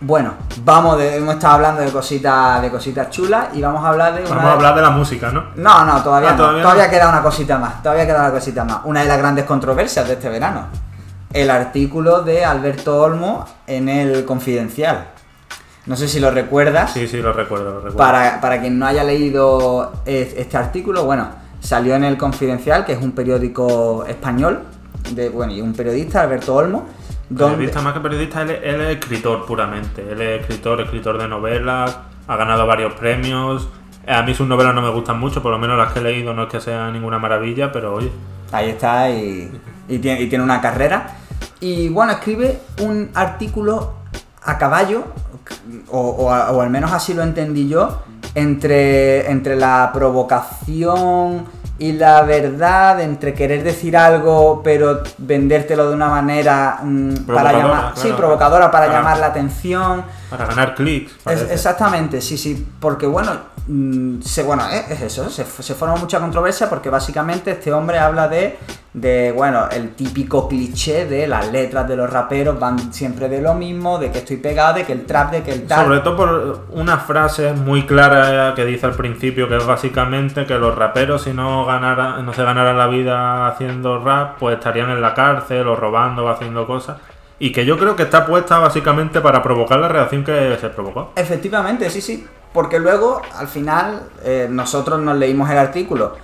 Bueno, vamos de, hemos estado hablando de cositas de cositas chulas y vamos a hablar de una
Vamos a hablar de la música, ¿no?
No, no, todavía
Ah,
no.
todavía
Todavía,
no.
queda una cosita más. Todavía queda una cosita más. Una de las grandes controversias de este verano. El artículo de Alberto Olmo en el Confidencial. No sé si lo recuerdas.
Sí, sí, lo recuerdo, lo recuerdo.
Para, para quien no haya leído es- este artículo, bueno, salió en el Confidencial, que es un periódico español, de, bueno, y un periodista, Alberto Olmo, donde...
Periodista más que periodista, él, es- él es escritor puramente. Él es escritor, escritor de novelas, ha ganado varios premios. A mí sus novelas no me gustan mucho, por lo menos las que he leído no es que sea ninguna maravilla, pero oye,
Ahí está y, y tiene, y tiene una carrera. Y bueno, escribe un artículo a caballo, o, o a- o al menos así lo entendí yo, entre, entre la provocación y la verdad, entre querer decir algo pero vendértelo de una manera mm, para
Provocadora,
llamar, sí, provocadora para
Para-
llamar la atención.
para ganar clics.
Es- exactamente, sí, sí, porque bueno, se, bueno es, es eso, se, se forma mucha controversia porque básicamente este hombre habla de, de, bueno, el típico cliché de las letras de los raperos van siempre de lo mismo, de que estoy pegado, de que el trap, de que el tal...
Sobre todo por una frase muy clara que dice al principio, que es básicamente que los raperos si no ganara, no se ganaran la vida haciendo rap, pues estarían en la cárcel o robando o haciendo cosas. Y que yo creo que está puesta básicamente para provocar la reacción que se provocó.
Efectivamente, sí, sí. Porque luego, al final, eh, nosotros nos leímos el artículo,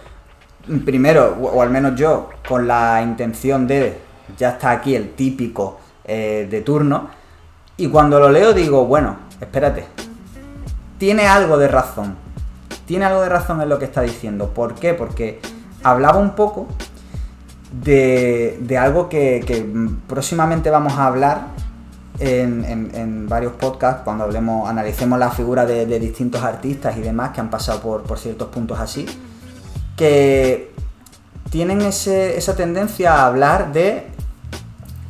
primero, o, al menos yo, con la intención de, ya está aquí el típico eh, de turno, y cuando lo leo digo, bueno, espérate, tiene algo de razón. Tiene algo de razón en lo que está diciendo. ¿Por qué? Porque hablaba un poco de, de algo que próximamente vamos a hablar en, en- en varios podcasts cuando hablemos, analicemos la figura de, de distintos artistas y demás que han pasado por, por ciertos puntos así, que tienen ese- esa tendencia a hablar de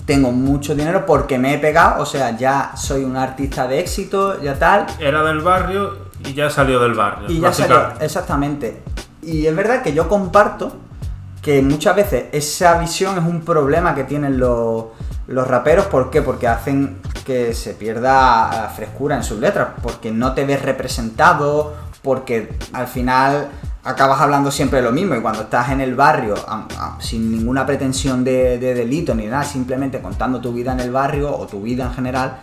tengo mucho dinero porque me he pegado, o sea, ya soy un artista de éxito, ya tal.
Era del barrio y ya salió del barrio.
Y ya salió, exactamente. Y es verdad que yo comparto que muchas veces esa visión es un problema que tienen los, los raperos. ¿Por qué? Porque hacen que se pierda frescura en sus letras, porque no te ves representado, porque al final acabas hablando siempre lo mismo y cuando estás en el barrio sin ninguna pretensión de, delito ni nada, simplemente contando tu vida en el barrio o tu vida en general,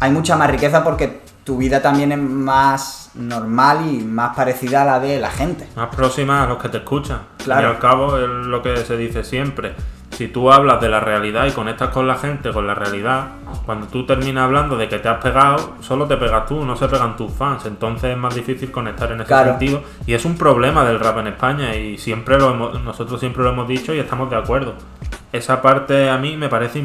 hay mucha más riqueza porque tu vida también es más normal y más parecida a la de la gente.
Más próxima a los que te escuchan. Claro. Y al cabo es lo que se dice siempre si tú hablas de la realidad y conectas con la gente, con la realidad, cuando tú terminas hablando de que te has pegado, solo te pegas tú, no se pegan tus fans. Entonces es más difícil conectar en ese sentido. Y es un problema del rap en España y siempre lo hemos, nosotros siempre lo hemos dicho y estamos de acuerdo. Esa parte a mí me parece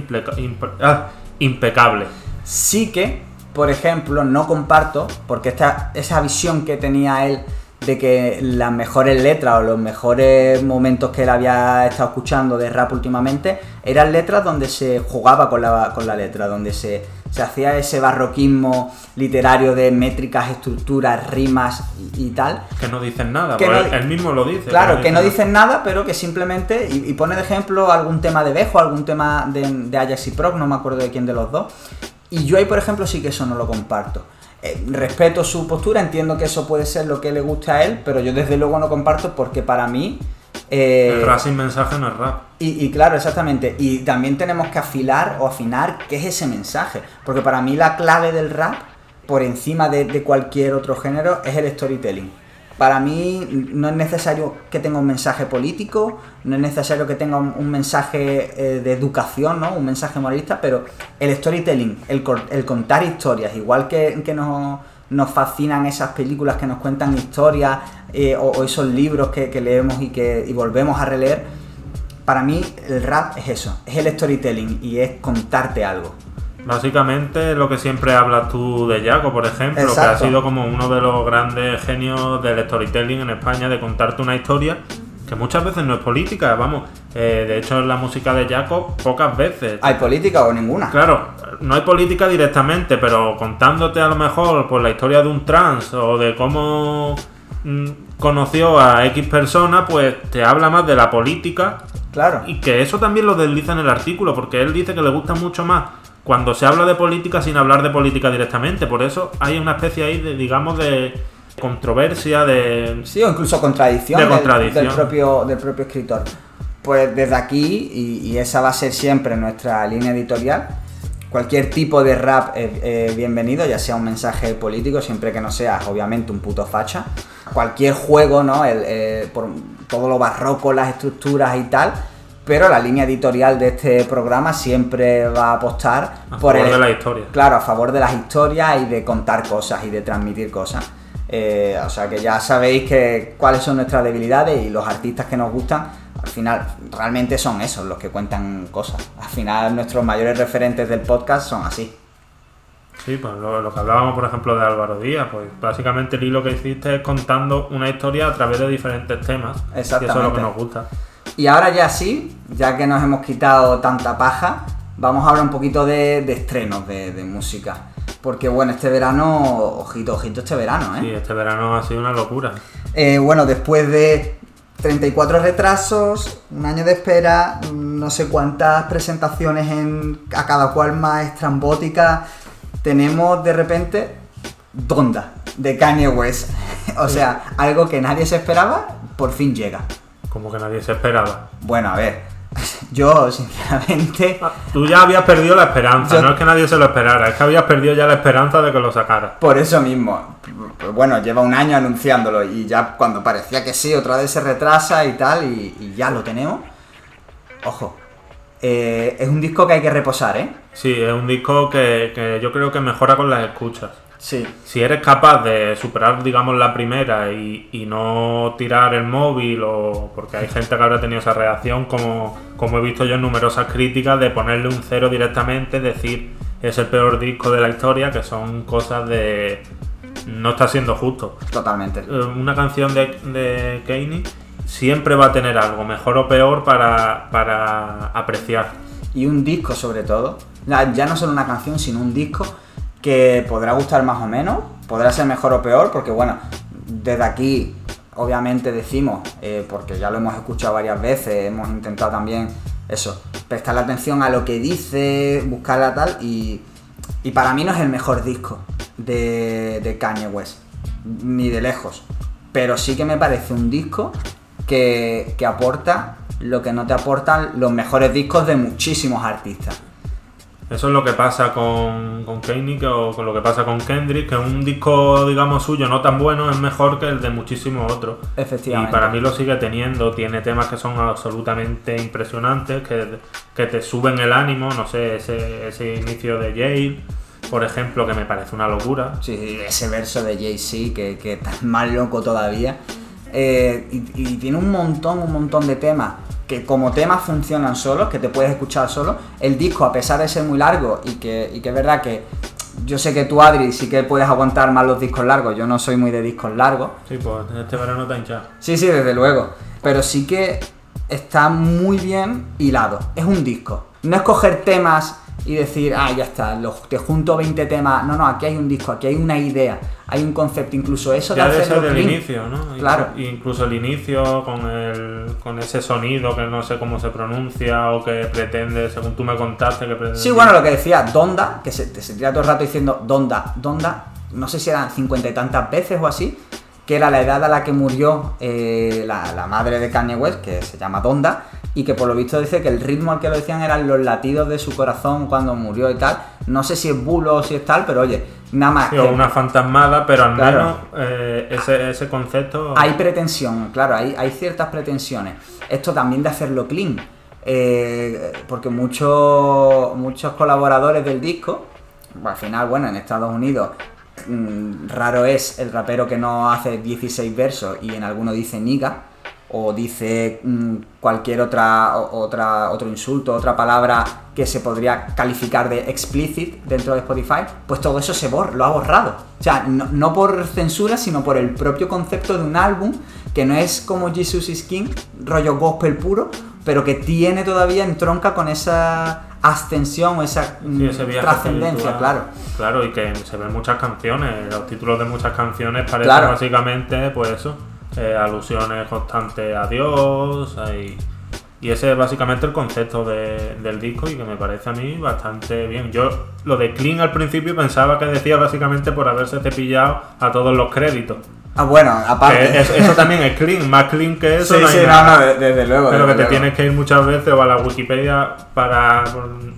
ah, impecable.
Sí que, por ejemplo, no comparto, porque esta, esa visión que tenía él de que las mejores letras o los mejores momentos que él había estado escuchando de rap últimamente eran letras donde se jugaba con la, con la letra, donde se, hacía ese barroquismo literario de métricas, estructuras, rimas y, tal.
Que no dicen nada, que él mismo lo dice.
Claro, que no, dicen nada, pero que simplemente, y, pone de ejemplo algún tema de Bejo, algún tema de, de Ajax y Proc, no me acuerdo de quién de los dos. Y yo ahí, por ejemplo, sí que eso no lo comparto. Eh, respeto su postura, entiendo que eso puede ser lo que le gusta a él, pero yo desde luego no comparto porque para mí...
Eh, el rap sin mensaje no es rap.
Y, claro, exactamente. Y también tenemos que afilar o afinar qué es ese mensaje. Porque para mí la clave del rap, por encima de cualquier otro género, es el storytelling. Para mí no es necesario que tenga un mensaje político, no es necesario que tenga un, mensaje eh, de educación, ¿no? un mensaje moralista, pero el storytelling, el, contar historias, igual que, nos, fascinan esas películas que nos cuentan historias eh, o, esos libros que, leemos y que y volvemos a releer, para mí el rap es eso, es el storytelling y es contarte algo.
Básicamente lo que siempre hablas tú de Jaco, por ejemplo, que ha sido como uno de los grandes genios del storytelling en España, de contarte una historia que muchas veces no es política, vamos. Eh, de hecho, en la música de Jaco, pocas veces.
¿Hay política o ninguna?
Claro, no hay política directamente, pero contándote a lo mejor por la historia de un trans o de cómo mm, conoció a X persona, pues te habla más de la política.
Claro.
Y que eso también lo desliza en el artículo, porque él dice que le gusta mucho más cuando se habla de política sin hablar de política directamente. Por eso hay una especie ahí de, digamos, de controversia, de...
Sí, o incluso contradicción, Del, propio, del propio escritor. Pues desde aquí, y, esa va a ser siempre nuestra línea editorial, cualquier tipo de rap es bienvenido, ya sea un mensaje político, siempre que no sea, obviamente, un puto facha. Cualquier juego, ¿no? por todo lo barroco, las estructuras y tal, pero la línea editorial de este programa siempre va a apostar
por favor de la historia.
Claro, a favor de las historias y de contar cosas y de transmitir cosas. Eh, o sea que ya sabéis que cuáles son nuestras debilidades y los artistas que nos gustan, al final realmente son esos los que cuentan cosas. Al final nuestros mayores referentes del podcast son así.
Sí, pues lo, que hablábamos, por ejemplo, de Álvaro Díaz, pues básicamente el hilo que hiciste es contando una historia a través de diferentes temas.
Exactamente.
Y eso es lo que nos gusta.
Y ahora ya sí, ya que nos hemos quitado tanta paja, vamos a hablar un poquito de, estrenos de, música. Porque bueno, este verano, ojito, ojito este verano, ¿eh?
Sí, este verano ha sido una locura.
Eh, bueno, después de 34 retrasos, un año de espera, no sé cuántas presentaciones en, a cada cual más estrambótica, tenemos de repente Donda, de Kanye West. <laughs> o sea, algo que nadie se esperaba, por fin llega.
Como que nadie se esperaba.
Bueno, a ver. <laughs> Yo, sinceramente.
Ah, tú ya habías perdido la esperanza, no es que nadie se lo esperara, es que habías perdido ya la esperanza de que lo sacara.
Por eso mismo. Bueno, lleva un año anunciándolo y ya cuando parecía que sí, otra vez se retrasa y tal, y, ya lo tenemos. Ojo. Eh, es un disco que hay que reposar, ¿eh?
Sí, es un disco que, que yo creo que mejora con las escuchas.
Sí.
Si eres capaz de superar, digamos, la primera y, no tirar el móvil, o porque hay gente que habrá tenido esa reacción, como, como he visto yo en numerosas críticas, de ponerle un cero directamente, decir es el peor disco de la historia, que son cosas de. No está siendo justo.
Totalmente.
Eh, una canción de, de siempre va a tener algo, mejor o peor, para, para apreciar.
y un disco sobre todo, ya no solo una canción, sino un disco que podrá gustar más o menos, podrá ser mejor o peor, porque bueno, desde aquí obviamente decimos, eh, porque ya lo hemos escuchado varias veces, hemos intentado también eso, prestarle atención a lo que dice, buscarla tal, y, y para mí no es el mejor disco de, de Kanye West, ni de lejos, pero sí que me parece un disco que, que aporta lo que no te aportan los mejores discos de muchísimos artistas.
Eso es lo que pasa con, con o con lo que pasa con Kendrick, que un disco, digamos, suyo no tan bueno es mejor que el de muchísimos otros.
Efectivamente.
Y para mí lo sigue teniendo, tiene temas que son absolutamente impresionantes, que, que te suben el ánimo, no sé, ese, ese inicio de Yale, por ejemplo, que me parece una locura.
Sí, ese verso de Jay-Z que, que está más loco todavía. Eh, y, y tiene un montón, un montón de temas que como temas funcionan solos, que te puedes escuchar solo. El disco, a pesar de ser muy largo y que, y que es verdad que yo sé que tú, Adri, sí que puedes aguantar más los discos largos. Yo no soy muy de discos largos.
Sí, pues este verano está hinchado.
Sí, sí, desde luego. Pero sí que está muy bien hilado. Es un disco. No es coger temas y decir, ah, ya está, los, te junto 20 temas. No, no, aquí hay un disco, aquí hay una idea, hay un concepto, incluso eso
Ya
de
ser del
clean.
inicio, ¿no?
Claro.
Incluso el inicio con, el, con ese sonido que no sé cómo se pronuncia o que pretende, según tú me contaste, que pretende.
Sí, bueno, lo que decía, Donda, que se, te se tira todo el rato diciendo Donda, Donda, no sé si eran cincuenta y tantas veces o así, que era la edad a la que murió eh, la, la madre de Kanye West, que se llama Donda, y que por lo visto dice que el ritmo al que lo decían eran los latidos de su corazón cuando murió y tal. No sé si es bulo o si es tal, pero oye, nada más.
Sí,
que-
una fantasmada, pero al
Claro.
menos eh, ese, ese concepto.
Hay pretensión, claro, hay, hay ciertas pretensiones. Esto también de hacerlo clean. eh, porque muchos muchos colaboradores del disco, al final, bueno, en Estados Unidos, mm, raro es el rapero que no hace 16 versos y en alguno dice niga o dice mm, cualquier otra, otra otro insulto, otra palabra que se podría calificar de explicit dentro de Spotify, pues todo eso se borra, lo ha borrado. O sea, no, no por censura, sino por el propio concepto de un álbum que no es como Jesus is King, rollo gospel puro, pero que tiene todavía entronca con esa ascensión o esa mm,
Sí,
trascendencia, claro.
Claro, y que se ven muchas canciones. Los títulos de muchas canciones parecen
Claro.
básicamente, pues eso, eh, alusiones constantes a Dios. Y, y ese es básicamente el concepto de- del disco y que me parece a mí bastante bien. Yo lo de clean al principio pensaba que decía básicamente por haberse cepillado a todos los créditos.
Ah, bueno, aparte.
Que es- eso también es clean, más clean que eso.
sí,
no hay
sí,
nada.
no, desde luego.
Pero que te
luego.
tienes que ir muchas veces o a la Wikipedia para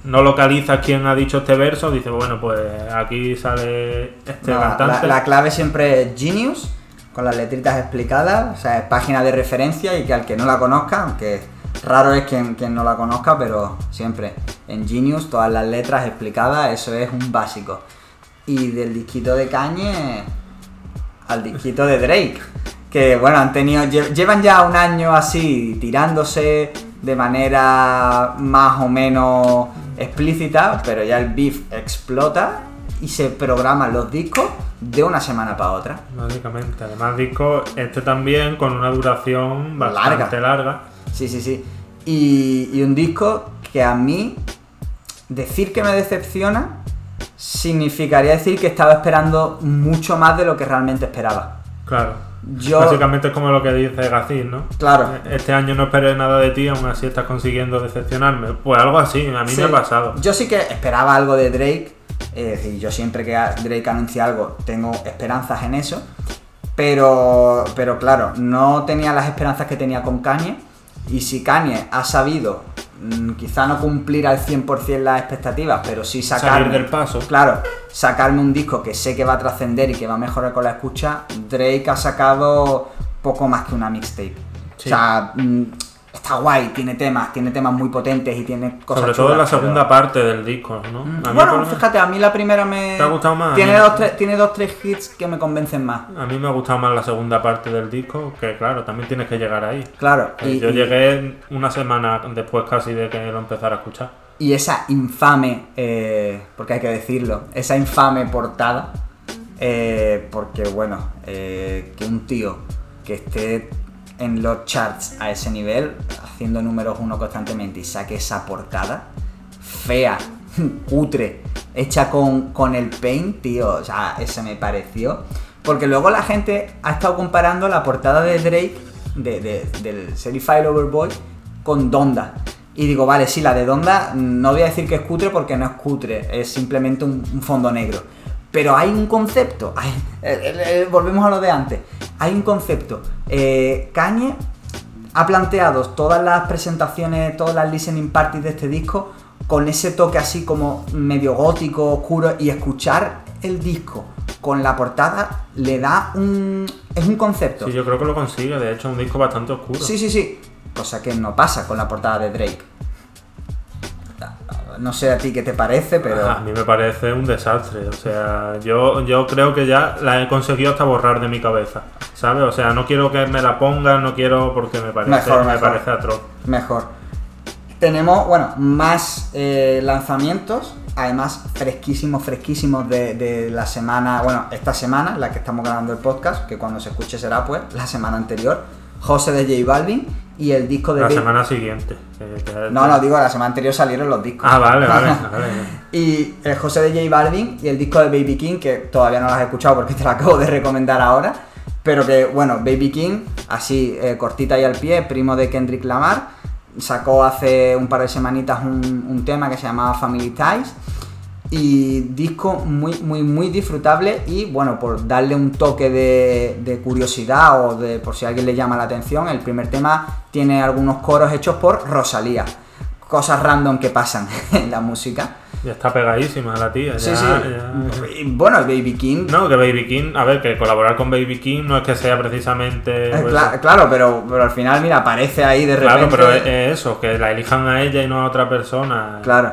no localizas quién ha dicho este verso, dices, bueno, pues aquí sale este
No, la,
cantante.
la clave siempre es Genius, con las letritas explicadas, o sea, es página de referencia y que al que no la conozca, aunque raro es quien, quien no la conozca, pero siempre en Genius todas las letras explicadas, eso es un básico. Y del disquito de Cañe al disquito de Drake, que bueno, han tenido, lle- llevan ya un año así tirándose de manera más o menos explícita, pero ya el beef explota y se programan los discos de una semana para otra.
Básicamente. Además, disco, este también con una duración bastante larga.
Sí, sí, sí. Y, y un disco que a mí decir que me decepciona significaría decir que estaba esperando mucho más de lo que realmente esperaba.
Claro.
Yo,
Básicamente es como lo que dice Gacín, ¿no?
claro,
Este año no esperé nada de ti, aún así estás consiguiendo decepcionarme. Pues algo así, a mí
Sí.
me ha pasado.
Yo sí que esperaba algo de Drake. Es decir, yo siempre que Drake anuncia algo tengo esperanzas en eso. Pero, pero claro, no tenía las esperanzas que tenía con Kanye. Y si Kanye ha sabido, mm, quizá no cumplir al 100% las expectativas, pero sí sacarme,
Salir del paso.
Claro, sacarme un disco que sé que va a trascender y que va a mejorar con la escucha, Drake ha sacado poco más que una mixtape.
Sí.
O sea, mm, está guay, tiene temas, tiene temas muy potentes y tiene cosas
Sobre todo en la
pero-
segunda parte del disco, ¿no? A mí por
bueno, fíjate, a mí la primera me.
¿Te ha gustado más?
Tiene dos, tres, tiene dos, tres hits que me convencen más.
A mí me ha gustado más la segunda parte del disco, que claro, también tienes que llegar ahí.
Claro,
Eh,
y,
Yo
y-
llegué una semana después casi de que lo empezara a escuchar.
y esa infame, eh, porque hay que decirlo, esa infame portada, eh, porque bueno, eh, que un tío que esté en los charts a ese nivel, haciendo números uno constantemente y saque esa portada, fea, <laughs> cutre, hecha con, con el paint, tío. O sea, ese me pareció. Porque luego la gente ha estado comparando la portada de Drake, de, de- del Certified Lover Boy, con Donda. Y digo, vale, sí, la de Donda no voy a decir que es cutre porque no es cutre, es simplemente un fondo negro. Pero hay un concepto, <laughs> hay- eh, eh, eh, volvemos a lo de antes, hay un concepto. Eh, Kanye ha planteado todas las presentaciones, todas las listening parties de este disco con ese toque así como medio gótico, oscuro y escuchar el disco con la portada le da un... es un concepto.
Sí, yo creo que lo consigue, de hecho es un disco bastante oscuro.
Sí, sí, sí. Cosa que no pasa con la portada de Drake. No sé a ti qué te parece, pero...
A mí me parece un desastre, o sea, yo, yo creo que ya la he conseguido hasta borrar de mi cabeza, ¿sabes? O sea, no quiero que me la pongan, no quiero porque me parece,
Mejor,
me
mejor.
parece atroz.
Mejor. Tenemos, bueno, más eh, lanzamientos, además fresquísimos, fresquísimos de, de la semana, bueno, esta semana, la que estamos grabando el podcast, que cuando se escuche será pues la semana anterior, José de J Balvin y el disco de...
La semana siguiente. que-
No, no, digo, la semana anterior salieron los discos.
Ah, vale, <laughs> vale, vale.
Y el José de J Balvin y el disco de Baby King, que todavía no lo has escuchado porque te lo acabo de recomendar ahora. Pero que, bueno, Baby King, así eh, cortita y al pie, primo de Kendrick Lamar, sacó hace un par de semanitas un, un tema que se llamaba Family Ties. Y disco muy, muy, muy disfrutable y bueno, por darle un toque de, de curiosidad o de por si a alguien le llama la atención, el primer tema tiene algunos coros hechos por Rosalía. Cosas random que pasan <laughs> en la música.
Ya está pegadísima la tía.
Sí,
ya-
sí.
ya-
Y bueno, Baby King.
No, que Baby King, a ver, que colaborar con Baby King no es que sea precisamente.
eh,
pues,
cla- claro, pero, pero al final, mira, aparece ahí de repente.
Claro, pero es eso, que la elijan a ella y no a otra persona.
Claro.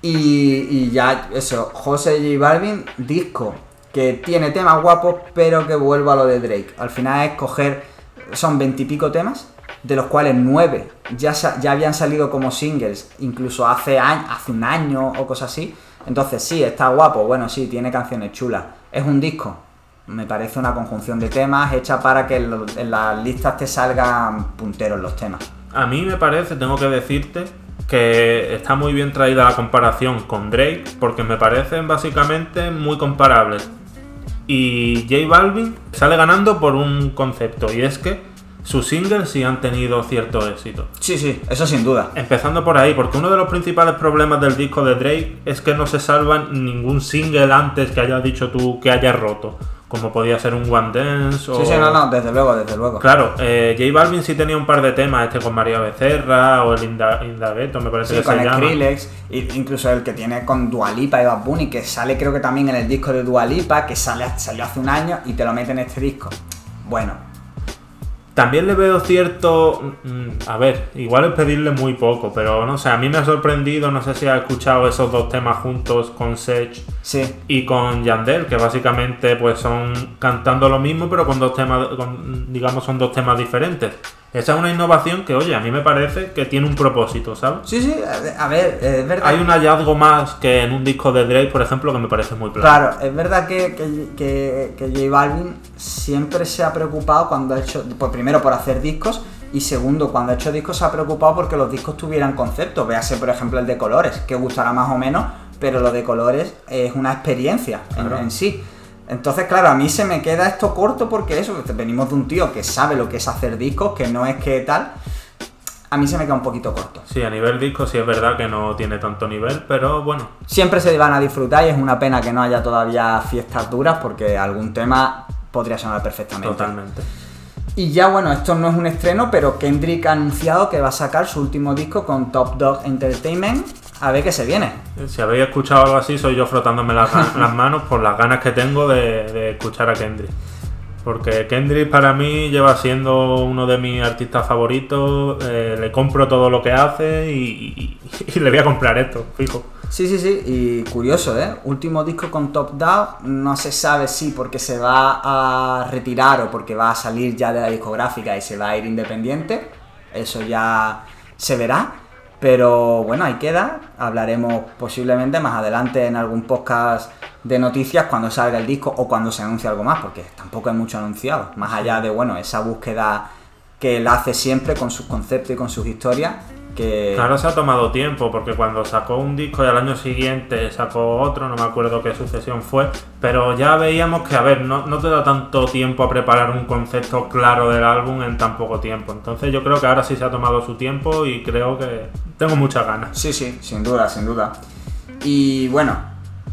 Y, y ya, eso, José J Balvin, disco que tiene temas guapos, pero que vuelvo a lo de Drake. Al final es coger, son veintipico temas, de los cuales nueve ya, ya habían salido como singles, incluso hace, hace un año o cosas así. Entonces sí, está guapo, bueno, sí, tiene canciones chulas. Es un disco, me parece una conjunción de temas hecha para que en las listas te salgan punteros los temas.
A mí me parece, tengo que decirte, que está muy bien traída la comparación con Drake, porque me parecen básicamente muy comparables. Y J Balvin sale ganando por un concepto, y es que sus singles sí han tenido cierto éxito.
Sí, sí, eso sin duda.
Empezando por ahí, porque uno de los principales problemas del disco de Drake es que no se salvan ningún single antes que hayas dicho tú que haya roto, como podía ser un One Dance o...
Sí, sí, no, no, desde luego, desde luego.
Claro, eh, J Balvin sí tenía un par de temas, este con María Becerra o el Inda, Indagueto, me parece
Sí,
que
con
se llama.
Skrillex, e incluso el que tiene con Dualipa y Bad Bunny, que sale creo que también en el disco de Dualipa, que sale, salió hace un año y te lo mete en este disco. Bueno,
También le veo cierto. mm, A ver, igual es pedirle muy poco, pero no sé, a mí me ha sorprendido, no sé si has escuchado esos dos temas juntos con Sech
sí,
y con Yandel, que básicamente pues son cantando lo mismo, pero con dos temas, con- digamos, son dos temas diferentes. Esa es una innovación que, oye, a mí me parece que tiene un propósito, ¿sabes?
sí, sí, a ver, es verdad.
Hay un hallazgo más que en un disco de Drake, por ejemplo, que me parece muy plano.
Claro, es verdad que, que, que- que J Balvin siempre se ha preocupado cuando ha hecho, pues primero por hacer discos y segundo, cuando ha hecho discos se ha preocupado porque los discos tuvieran concepto. Véase, por ejemplo, el de colores, que gustará más o menos, pero lo de colores es una experiencia en sí. Entonces, claro, a mí se me queda esto corto porque eso, venimos de un tío que sabe lo que es hacer discos, que no es que tal. A mí se me queda un poquito corto.
Sí, a nivel disco sí es verdad que no tiene tanto nivel, pero bueno,
Siempre se van a disfrutar y es una pena que no haya todavía fiestas duras porque algún tema podría sonar perfectamente.
totalmente.
Y ya bueno, esto no es un estreno, pero Kendrick ha anunciado que va a sacar su último disco con Top Dog Entertainment. A ver qué se viene.
Si habéis escuchado algo así, soy yo frotándome <laughs> las, manos por las ganas que tengo de, de escuchar a Kendrick. Porque Kendrick para mí lleva siendo uno de mis artistas favoritos, eh, le compro todo lo que hace y, y- y <laughs> le voy a comprar esto, fijo.
Sí, sí, sí, y curioso, ¿eh? Último disco con Top Dog, no se sabe si porque se va a retirar o porque va a salir ya de la discográfica y se va a ir independiente, eso ya se verá, pero bueno, ahí queda, hablaremos posiblemente más adelante en algún podcast de noticias cuando salga el disco o cuando se anuncie algo más, porque tampoco hay mucho anunciado, más allá de, bueno, esa búsqueda que él hace siempre con sus conceptos y con sus historias, que...
Claro, se ha tomado tiempo, porque cuando sacó un disco y al año siguiente sacó otro, no me acuerdo qué sucesión fue, pero ya veíamos que, a ver, no, no te da tanto tiempo a preparar un concepto claro del álbum en tan poco tiempo. Entonces yo creo que ahora sí se ha tomado su tiempo y creo que tengo muchas ganas.
Sí, sí, sin duda, sin duda. Y bueno,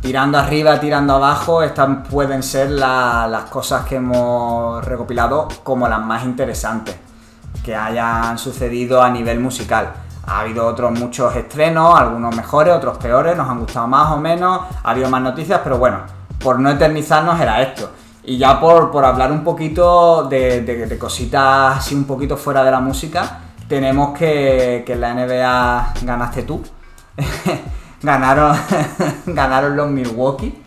tirando arriba, tirando abajo, estas pueden ser la- las cosas que hemos recopilado como las más interesantes que hayan sucedido a nivel musical. Ha habido otros muchos estrenos, algunos mejores, otros peores, nos han gustado más o menos, ha habido más noticias, pero bueno, por no eternizarnos era esto. Y ya por, por hablar un poquito de, de- cositas así un poquito fuera de la música, tenemos que, que en la NBA ganaste tú. <laughs> ganaron, <laughs> ganaron los Milwaukee.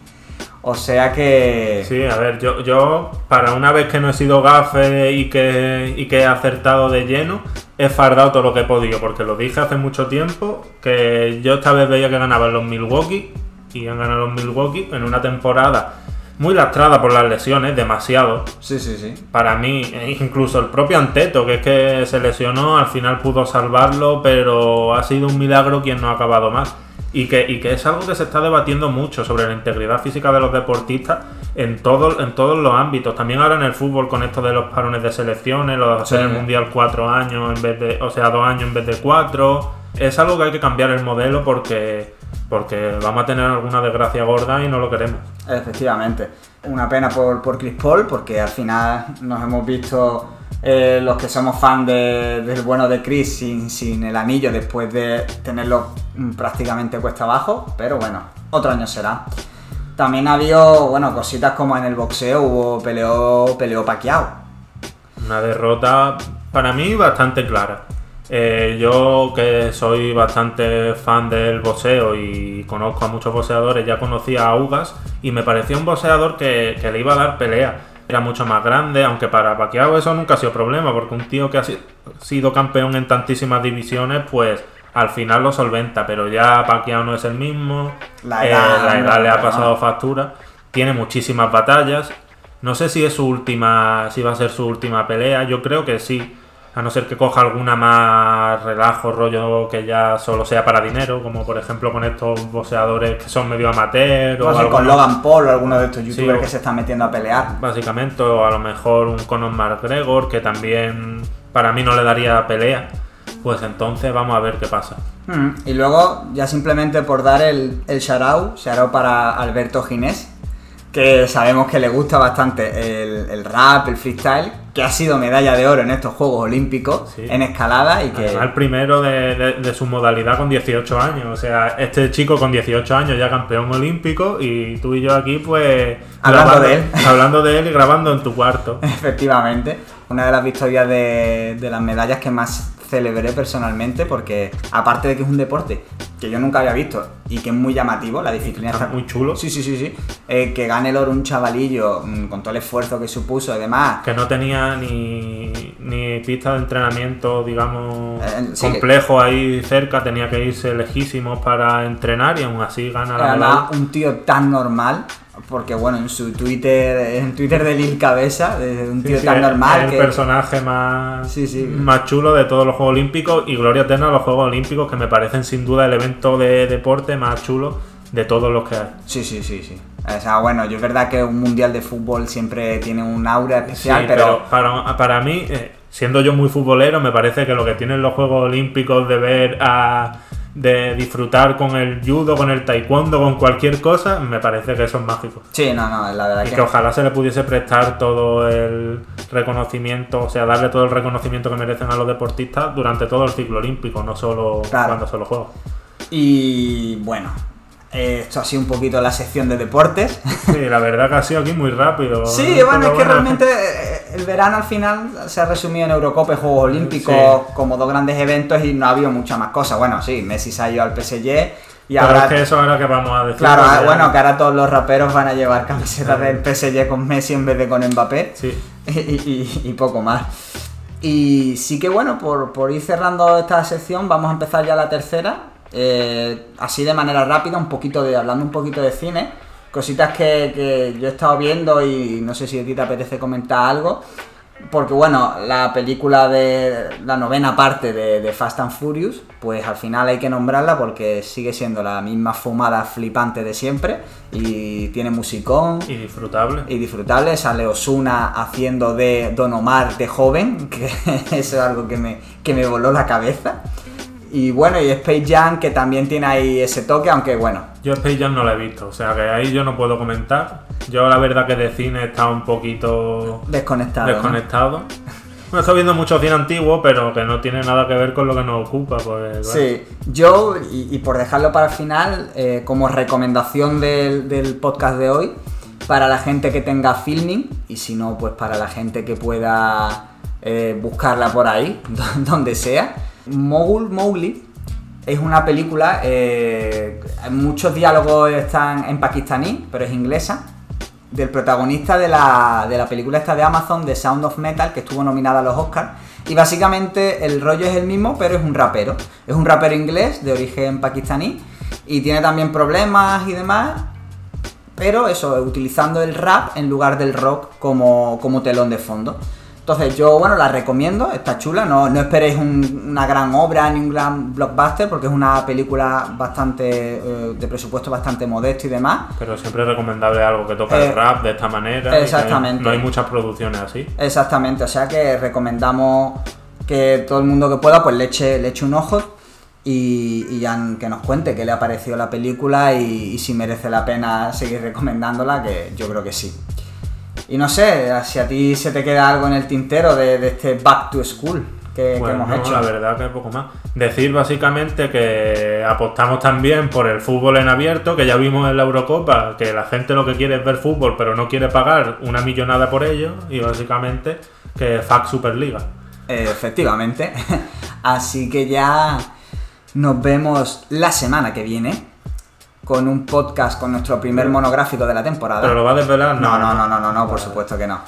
O sea que...
Sí, a ver, yo, yo para una vez que no he sido gafe y que, y que he acertado de lleno, he fardado todo lo que he podido, porque lo dije hace mucho tiempo, que yo esta vez veía que ganaban los Milwaukee, y han ganado los Milwaukee en una temporada muy lastrada por las lesiones, demasiado.
Sí, sí, sí.
Para mí, e incluso el propio Anteto, que es que se lesionó, al final pudo salvarlo, pero ha sido un milagro quien no ha acabado más. Y que, y que es algo que se está debatiendo mucho sobre la integridad física de los deportistas en, todo, en todos los ámbitos. También ahora en el fútbol con esto de los parones de selecciones, lo de hacer
Sí.
el mundial cuatro años en vez de, o sea, dos años en vez de cuatro. Es algo que hay que cambiar el modelo porque, porque vamos a tener alguna desgracia gorda y no lo queremos.
Efectivamente. Una pena por, por Chris Paul, porque al final nos hemos visto eh, los que somos fan de- del bueno de Chris sin, el anillo después de tenerlo mm, prácticamente cuesta abajo, pero bueno, otro año será. También ha habido, bueno, cositas como en el boxeo, hubo peleó, peleó Pacquiao.
Una derrota para mí bastante clara. Eh, yo que soy bastante fan del boxeo y conozco a muchos boxeadores, ya conocía a Ugas y me parecía un boxeador que le iba a dar pelea. Era mucho más grande, aunque para Pacquiao eso nunca ha sido problema, porque un tío que ha si- sido campeón en tantísimas divisiones, pues al final lo solventa, pero ya Pacquiao no es el mismo,
La
eh,
edad,
la edad le ha pasado factura, tiene muchísimas batallas. No sé si es su última, si va a ser su última pelea, yo creo que sí. A no ser que coja alguna más relajo, rollo que ya solo sea para dinero, como por ejemplo con estos boxeadores que son medio amateur o
sé, con Logan Paul o alguno de estos youtubers que se están metiendo a pelear.
básicamente, o a lo mejor un Conor McGregor que también para mí no le daría pelea. Pues entonces vamos a ver qué pasa.
Mm, Y luego, ya simplemente por dar el, el shout shout para Alberto Ginés, que sabemos que le gusta bastante el, el rap, el freestyle, que ha sido medalla de oro en estos Juegos Olímpicos,
Sí.
en escalada, y que...
Además, el primero de, de- de su modalidad con 18 años. O sea, este chico con 18 años ya campeón olímpico y tú y yo aquí pues...
Hablando de él. <laughs>
Hablando de él y grabando en tu cuarto.
Efectivamente, una de las victorias de, de las medallas que más celebré personalmente, porque aparte de que es un deporte que yo nunca había visto y que es muy llamativo, la disciplina
Está muy chulo.
Sí, sí, sí, sí. Eh, que gane el oro un chavalillo mm, con todo el esfuerzo que supuso y demás.
Que no tenía ni, ni pista de entrenamiento, digamos,
Eh, sí que-
complejo ahí cerca. Tenía que irse lejísimos para entrenar y aún así gana la
Además,
medalla.
un tío tan normal, porque bueno, en su Twitter, en Twitter de Lil Cabeza, de un
Sí,
tío
sí,
tan
es-
normal
es el personaje más,
Sí, sí.
más chulo de todos los Juegos Olímpicos y gloria eterna a los Juegos Olímpicos que me parecen sin duda el evento de deporte más chulo de todos los que hay.
Sí, sí, sí, sí. O sea, bueno, yo es verdad que un mundial de fútbol siempre tiene un aura especial,
Sí,
pero...
para, para mí, eh, siendo yo muy futbolero, me parece que lo que tienen los Juegos Olímpicos de ver a. de disfrutar con el judo, con el taekwondo, con cualquier cosa, me parece que eso es mágico.
Sí, no, no, la verdad
Y
que...
que ojalá se le pudiese prestar todo el reconocimiento, o sea, darle todo el reconocimiento que merecen a los deportistas durante todo el ciclo olímpico, no solo
Claro.
cuando se los juegos.
Y bueno, eh, esto ha sido un poquito la sección de deportes.
Sí, la verdad que ha sido aquí muy rápido. <laughs>
Sí, bueno, es que realmente eh, el verano al final se ha resumido en Eurocopa y Juegos Olímpicos
Sí.
como dos grandes eventos y no ha habido muchas más cosas. Bueno, sí, Messi se ha ido al PSG y
Pero
ahora...
es que eso ahora que vamos a decir.
Claro, ah, bueno, que ahora todos los raperos van a llevar camisetas del PSG con Messi en vez de con Mbappé
Sí. <laughs>
y, y- y poco más. Y sí que bueno, por, por ir cerrando esta sección, vamos a empezar ya la tercera. Eh, así de manera rápida, un poquito de, hablando un poquito de cine. Cositas que, que yo he estado viendo y no sé si a ti te apetece comentar algo. porque bueno, la película de la novena parte de, de, Fast and Furious, pues al final hay que nombrarla porque sigue siendo la misma fumada flipante de siempre y tiene musicón.
Y disfrutable.
Y disfrutable, sale Osuna haciendo de Don Omar de joven, <laughs> que eso es algo que me, que me voló la cabeza. Y bueno, y Space Jam que también tiene ahí ese toque, aunque bueno.
Yo Space Jam no la he visto, o sea que ahí yo no puedo comentar. Yo la verdad que de cine está un poquito
desconectado.
Desconectado. ¿no? estoy viendo mucho cine antiguo, pero que no tiene nada que ver con lo que nos ocupa. Pues,
Sí, yo, y, por dejarlo para el final, eh, como recomendación del, del podcast de hoy, para la gente que tenga filming, y si no, pues para la gente que pueda eh, buscarla por ahí, <laughs> donde sea Mowgli es una película, eh, muchos diálogos están en pakistaní, pero es inglesa, del protagonista de la, de la película esta de Amazon, The Sound of Metal, que estuvo nominada a los Oscars. Y básicamente el rollo es el mismo, pero es un rapero. Es un rapero inglés de origen pakistaní y tiene también problemas y demás. Pero eso, utilizando el rap en lugar del rock como, como telón de fondo. Entonces yo, bueno, la recomiendo, está chula, no, no esperéis una gran obra ni un gran blockbuster porque es una película bastante eh, de presupuesto bastante modesto y demás.
Pero siempre es recomendable algo que toca el eh, rap de esta manera.
Exactamente.
No hay muchas producciones así.
Exactamente, o sea que recomendamos que todo el mundo que pueda pues le eche, le eche un ojo y, ya que nos cuente qué le ha parecido la película y si merece la pena seguir recomendándola, que yo creo que sí. Y no sé, si a ti se te queda algo en el tintero de, este Back to School que, hemos hecho.
La verdad que poco más. Decir básicamente que apostamos también por el fútbol en abierto, que ya vimos en la Eurocopa, que la gente lo que quiere es ver fútbol, pero no quiere pagar una millonada por ello, y básicamente que FAC Superliga.
Efectivamente. <laughs> Así que ya nos vemos la semana que viene con un podcast, con nuestro primer monográfico de la temporada.
¿Pero lo va a desvelar?
No, no, no, no, no, no, por supuesto que no.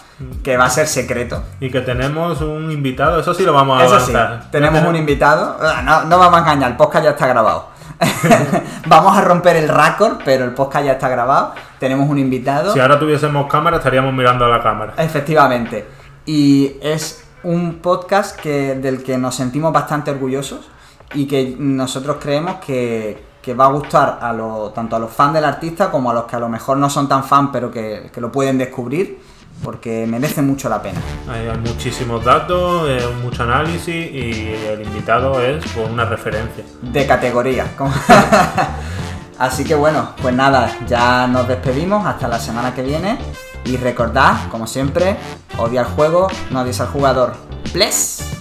Que va a ser secreto.
Y que tenemos un invitado, eso sí lo vamos a Eso sí,
tenemos un invitado. Ah, no, no vamos a engañar, el podcast ya está grabado. <laughs> vamos a romper el récord, pero el podcast ya está grabado. Tenemos un invitado.
Si ahora tuviésemos cámara, estaríamos mirando a la cámara.
Efectivamente. Y es un podcast que, del que nos sentimos bastante orgullosos y que nosotros creemos que, que va a gustar a lo, tanto a los fans del artista como a los que a lo mejor no son tan fans pero que, lo pueden descubrir porque merece mucho la pena.
Hay muchísimos datos, mucho análisis y el invitado es pues, una referencia.
De categoría. <laughs> Así que bueno, pues nada, ya nos despedimos hasta la semana que viene y recordad, como siempre, odia el juego, no odies al jugador. ¡Bless!